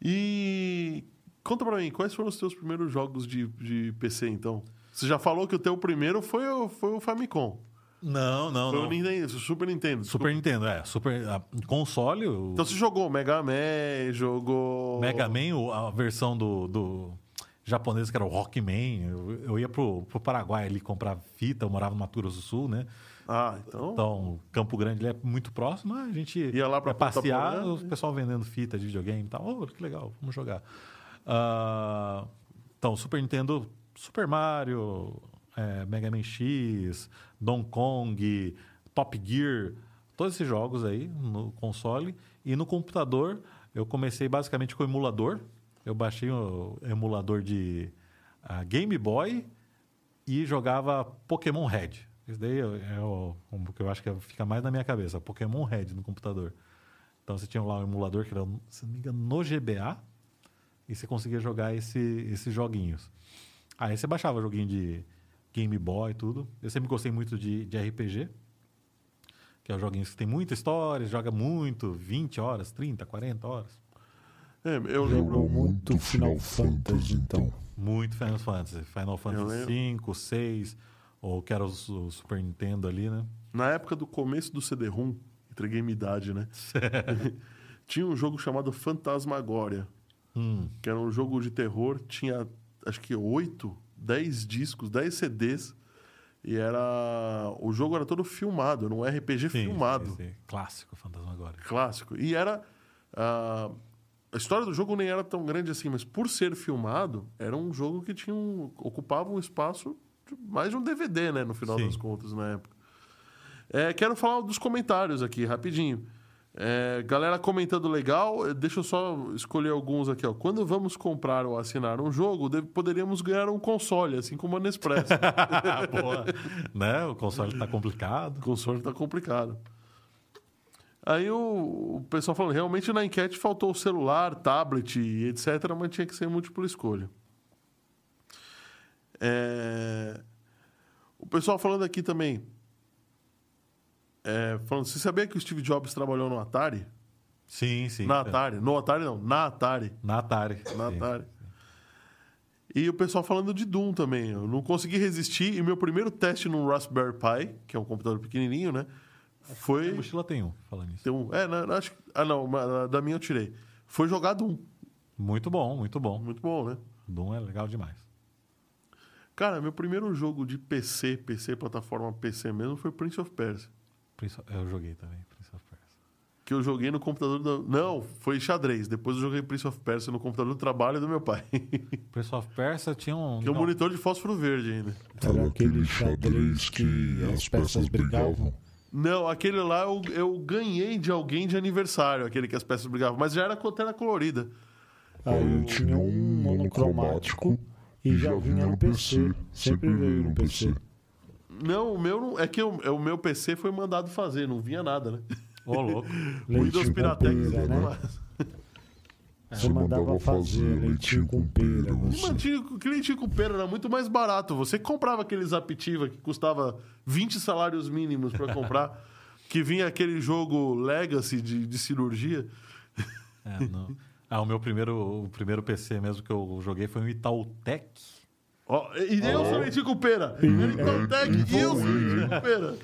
E conta pra mim, quais foram os teus primeiros jogos de, de PC, então? Você já falou que o teu primeiro foi o, foi o Famicom. Não, não, Foi o não. Nintendo, o Super Nintendo. Super Nintendo, é. Super, a- console, o Então você jogou Mega Man, jogou. Mega Man, o- a versão do, do japonês que era o Rockman. Eu, eu ia pro, pro Paraguai ali comprar fita, eu morava no Mato Grosso do Sul, né? Ah, então. Então, Campo Grande ele é muito próximo, a gente Ia lá pra ia passear, Porã. o pessoal vendendo fita de videogame e tal. Oh, que legal, vamos jogar. Ah, então, Super Nintendo, Super Mario, é, Mega Man X, Donkey Kong, Top Gear, todos esses jogos aí no console. E no computador, eu comecei basicamente com o emulador. Eu baixei o emulador de ah, Game Boy e jogava Pokémon Red. Isso daí é o, o que eu acho que fica mais na minha cabeça, Pokémon Red no computador. Então você tinha lá um emulador que era, se não me engano, no GBA e você conseguia jogar esse, esses joguinhos. Aí você baixava joguinho de Game Boy e tudo. Eu sempre gostei muito de, de RPG, que é os joguinhos que tem muita história, joga muito, 20 horas, 30, 40 horas. É, eu lembro. Jogou muito Final Fantasy, então. Muito Final Fantasy. Final Fantasy lembro. 5, 6, ou que era o, o Super Nintendo ali, né? Na época do começo do CD-ROM, entreguei minha idade, né? tinha um jogo chamado Fantasmagória, Hum, que era um jogo de terror, tinha acho que 8, 10 discos, 10 CDs. E era. O jogo era todo filmado, era um RPG sim, filmado. sim, sim. Clássico Fantasmagoria. Clássico. E era. ah, a história do jogo nem era tão grande assim, mas por ser filmado, era um jogo que tinha um, ocupava um espaço mais de um DVD, né? No final das contas, na época. É, quero falar dos comentários aqui, rapidinho. É, galera comentando legal, eh, deixa eu só escolher alguns aqui. Ó. Quando vamos comprar ou assinar um jogo, poderíamos ganhar um console, assim como a Nespresso. Boa. né? O console tá complicado. O console tá complicado. Aí o, o pessoal falando, realmente na enquete faltou o celular, tablet e etc, mas tinha que ser múltipla escolha. É, O pessoal falando aqui também, é, falando, você sabia que o Steve Jobs trabalhou no Atari? Sim, sim. Na Atari. No Atari não, na Atari. Na Atari. Na sim. Atari. E o pessoal falando de Doom também. Eu não consegui resistir. E meu primeiro teste no Raspberry Pi, que é um computador pequenininho, né? A Foi. mochila tem um, falando nisso. Tem um, é, na- acho, ah, não, da minha eu tirei. Foi jogar Doom. Muito bom, muito bom. Muito bom, né? Doom é legal demais. Cara, meu primeiro jogo de PC, PC, plataforma PC mesmo, foi Prince of Persia. Prince of- Eu joguei também, Prince of Persia. Que eu joguei no computador do. Não, foi xadrez. Depois eu joguei Prince of Persia no computador do trabalho do meu pai. Prince of Persia tinha um. que é um monitor de fósforo verde ainda. Era aquele xadrez que as peças brigavam. Não, aquele lá eu, eu ganhei de alguém de aniversário, aquele que as peças brigavam, mas já era com tela colorida. Aí eu tinha um monocromático e já vinha no PC. Sempre veio no PC. Não, o meu não. É que o, o meu PC foi mandado fazer, não vinha nada, né? Ô, louco. Windows Leitinho Piratex pera, né? Você mandava fazer leitinho com pera. Você. mantinha, aquele leitinho com pera era muito mais barato. Você comprava aqueles Aptiva que custava 20 salários mínimos para comprar, que vinha aquele jogo Legacy de, de cirurgia. É, não. Ah, o meu primeiro, o primeiro PC mesmo que eu joguei foi um Itautec. Ó, e eu sou leitinho com pera. Inteltec e eu sou leitinho com pera.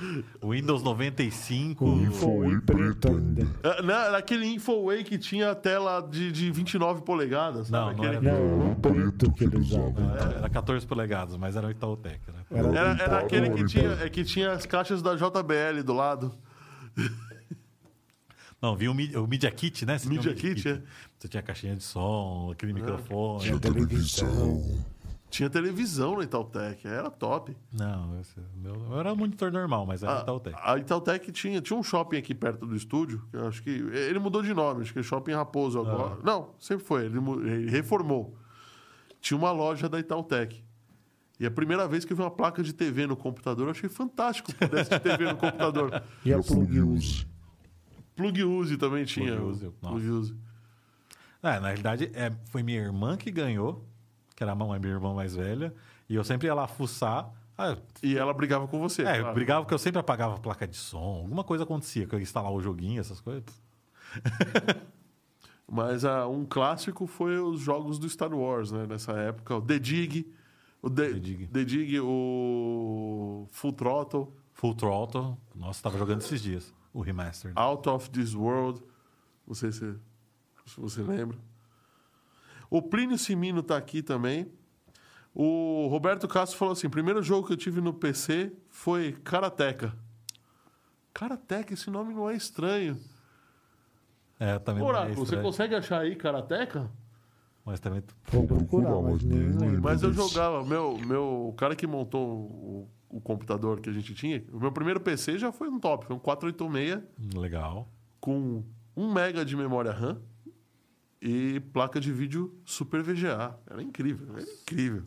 Windows 95. Com info em preto ainda. É, Não, era aquele Infoway que tinha tela de, de 29 polegadas, sabe? Não, não Aquele- era. Não, o preto que ele usava. Era 14 polegadas, mas era um Itautec, né? Era, Era, era aquele que tinha, é, que tinha as caixas da JBL do lado. Não, vi o, Mi- o Media Kit, né? Você tinha o Media Kit, é. Você tinha caixinha de som, aquele microfone. Tinha televisão. Tinha televisão no Itautec, era top. Não, esse, meu, eu era um monitor normal, mas era A, Itautec. a Itautec tinha, tinha um shopping aqui perto do estúdio, que eu acho que. Ele mudou de nome, acho que é Shopping Raposo agora. Não, sempre foi, ele, ele reformou. Tinha uma loja da Itautec. E a primeira vez que eu vi uma placa de TV no computador, eu achei fantástico pudesse ter TV no computador. E a plug use. Plug Use também tinha. Plug Use. Plug Use. É, na realidade, é, foi minha irmã que ganhou, que era a mãe- minha irmã mais velha, e eu sempre ia lá fuçar. Ah, E ela brigava com você. é, eu claro. brigava porque eu sempre apagava a placa de som, alguma coisa acontecia, que eu ia instalar o joguinho, essas coisas. Mas ah, um clássico foi os jogos do Star Wars, né? Nessa época. O The Dig, o The, The Dig. The Dig, o Full Throttle, Full Throttle, nossa, tava jogando esses dias, o remaster. Out of This World. Não sei se, se você lembra. O Plínio Simino tá aqui também. O Roberto Castro falou assim: primeiro jogo que eu tive no PC foi Karateka. Karateka, esse nome não é estranho. É, também não é Oráculo, você estranho, consegue achar aí Karateka? mas também Vou procurar, mas. Mas eu jogava, meu, meu, o cara que montou o, o computador que a gente tinha, o meu primeiro PC já foi um top, foi um 486 legal. com 1 mega de memória RAM e placa de vídeo Super VGA. Era incrível, era incrível.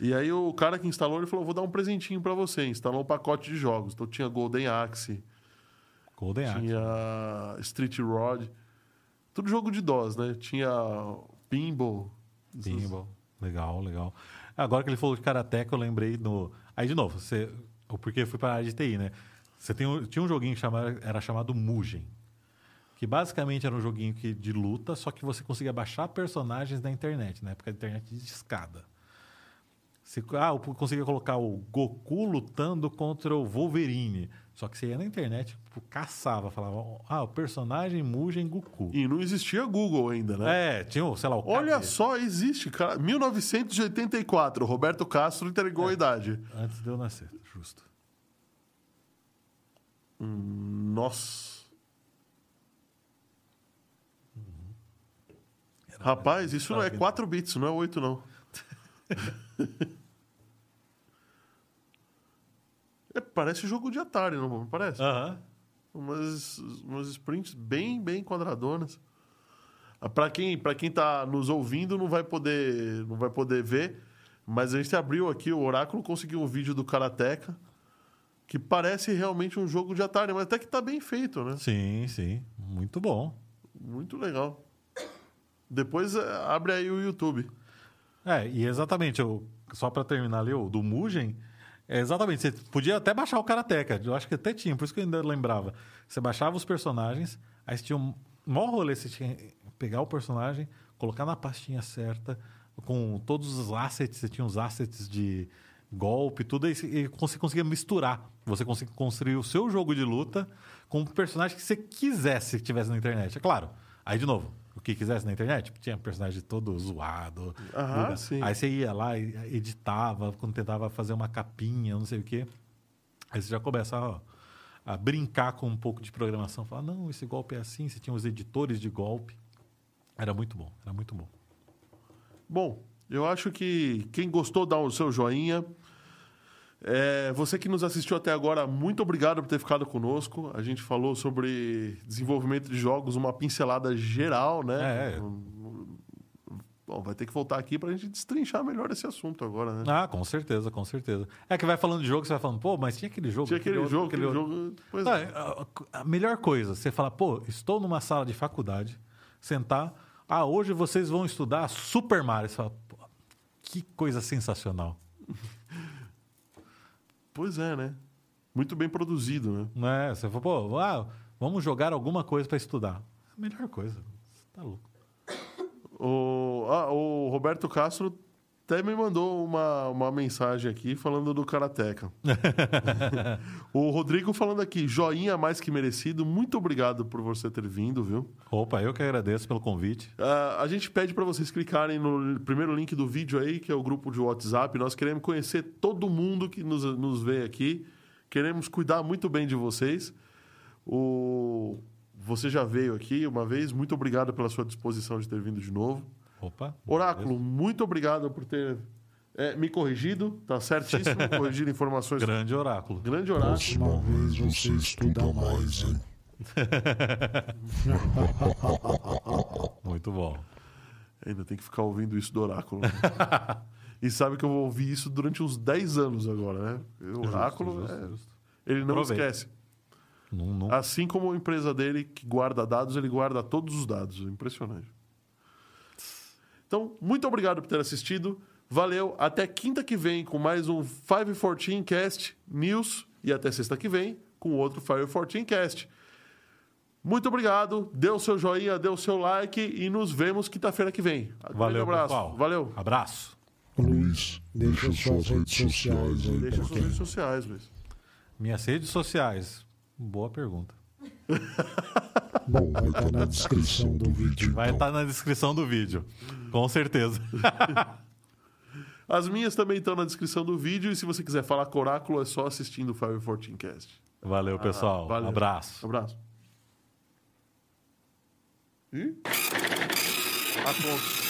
E aí o cara que instalou, ele falou, vou dar um presentinho pra você. Instalou um pacote de jogos. Então tinha Golden Axe, Golden Axe. tinha Street Rod, tudo jogo de DOS, né? Tinha Pinball. Pinball. Legal, legal. Agora que ele falou de Karateka, eu lembrei no. Aí, de novo, você... o porquê eu fui para a área de TI, né? Você tem um- tinha um joguinho que chamava... era chamado Mugen. Que basicamente era um joguinho que, de luta, só que você conseguia baixar personagens da internet, na época da internet de escada. Você, ah, eu conseguia colocar o Goku lutando contra o Wolverine. Só que você ia na internet, tipo, caçava, falava, ah, o personagem Mugen Goku. E não existia Google ainda, né? É, tinha, sei lá, o Olha só, existe, cara. 1984, Roberto Castro entregou a idade. Antes de eu nascer, justo. Hum, Nossa. Rapaz, isso não é 4 bits, não é 8, não. parece jogo de Atari, não parece? Aham. Umas, umas sprints bem, bem quadradonas. Ah, Pra quem, pra quem tá nos ouvindo, não vai poder, não vai poder ver, mas a gente abriu aqui, o Oráculo conseguiu um vídeo do Karateka, que parece realmente um jogo de Atari, mas até que tá bem feito, né? Sim, sim. Muito bom. Muito legal. Depois eh, abre aí o YouTube. É, e exatamente, eu, só pra terminar ali, o do Mugen, é exatamente, você podia até baixar o Karateka, eu acho que até tinha, por isso que eu ainda lembrava. Você baixava os personagens, aí você tinha um maior rolê, você tinha pegar o personagem, colocar na pastinha certa, com todos os assets, você tinha os assets de golpe, tudo, e você conseguia misturar. Você conseguia construir o seu jogo de luta com o personagem que você quisesse que tivesse na internet. É claro, aí de novo, o que quisesse na internet, tinha personagem todo zoado. Aham, sim. Aí você ia lá editava, quando tentava fazer uma capinha, não sei o quê. Aí você já começava a brincar com um pouco de programação. Falar, não, esse golpe é assim. Você tinha os editores de golpe. Era muito bom, era muito bom. Bom, eu acho que quem gostou, dá o seu joinha. É, você que nos assistiu até agora, muito obrigado por ter ficado conosco. A gente falou sobre desenvolvimento de jogos, uma pincelada geral, né? É. Bom, vai ter que voltar aqui pra gente destrinchar melhor esse assunto agora, né? Ah, com certeza, com certeza. É que vai falando de jogo, você vai falando, pô, mas tinha aquele jogo. Tinha aquele outro, jogo, aquele outro. jogo. Pois Não, é. é, a- a melhor coisa, você fala, pô, estou numa sala de faculdade, sentar, ah, hoje vocês vão estudar Super Mario. Você fala, pô, que coisa sensacional. Pois é, né? Muito bem produzido, né? Né? Você fala, pô, ah, vamos jogar alguma coisa para estudar. A melhor coisa. Você tá louco. O, ah, o Roberto Castro até me mandou uma, uma mensagem aqui falando do Karateka. o Rodrigo falando aqui, joinha mais que merecido. Muito obrigado por você ter vindo, viu? Opa, eu que agradeço pelo convite. Ah, a gente pede para vocês clicarem no primeiro link do vídeo aí, que é o grupo de WhatsApp. Nós queremos conhecer todo mundo que nos, nos vê aqui. Queremos cuidar muito bem de vocês. O... Você já veio aqui uma vez. Muito obrigado pela sua disposição de ter vindo de novo. Opa. Oráculo, muito obrigado por ter é, me corrigido. Tá certíssimo, corrigir informações. Grande oráculo. Grande oráculo. Próxima vez você estuda mais, hein? Muito bom. Ainda tem que ficar ouvindo isso do oráculo. né? e sabe que eu vou ouvir isso durante uns 10 anos agora, né? O oráculo, Justo, é- justo. ele não Aproveita. esquece. Não, não- Assim como a empresa dele que guarda dados, ele guarda todos os dados. Impressionante. Então, muito obrigado por ter assistido. Valeu. Até quinta que vem com mais um 514 Cast News. E até sexta que vem com outro 514 Cast. Muito obrigado. Dê o seu joinha, dê o seu like e nos vemos quinta-feira que vem. Grande Valeu, abraço. pessoal. Valeu. Abraço. Luiz, deixa suas redes sociais aí Deixa suas redes sociais, Luiz. Minhas redes sociais. Boa pergunta. Bom, vai estar na descrição do vídeo. Vai então. estar na descrição do vídeo. Com certeza. As minhas também estão na descrição do vídeo. E se você quiser falar com o Oráculo, é só assistindo o 514 Cast. Valeu, pessoal. valeu. Abraço. Abraço. Ih? A conta.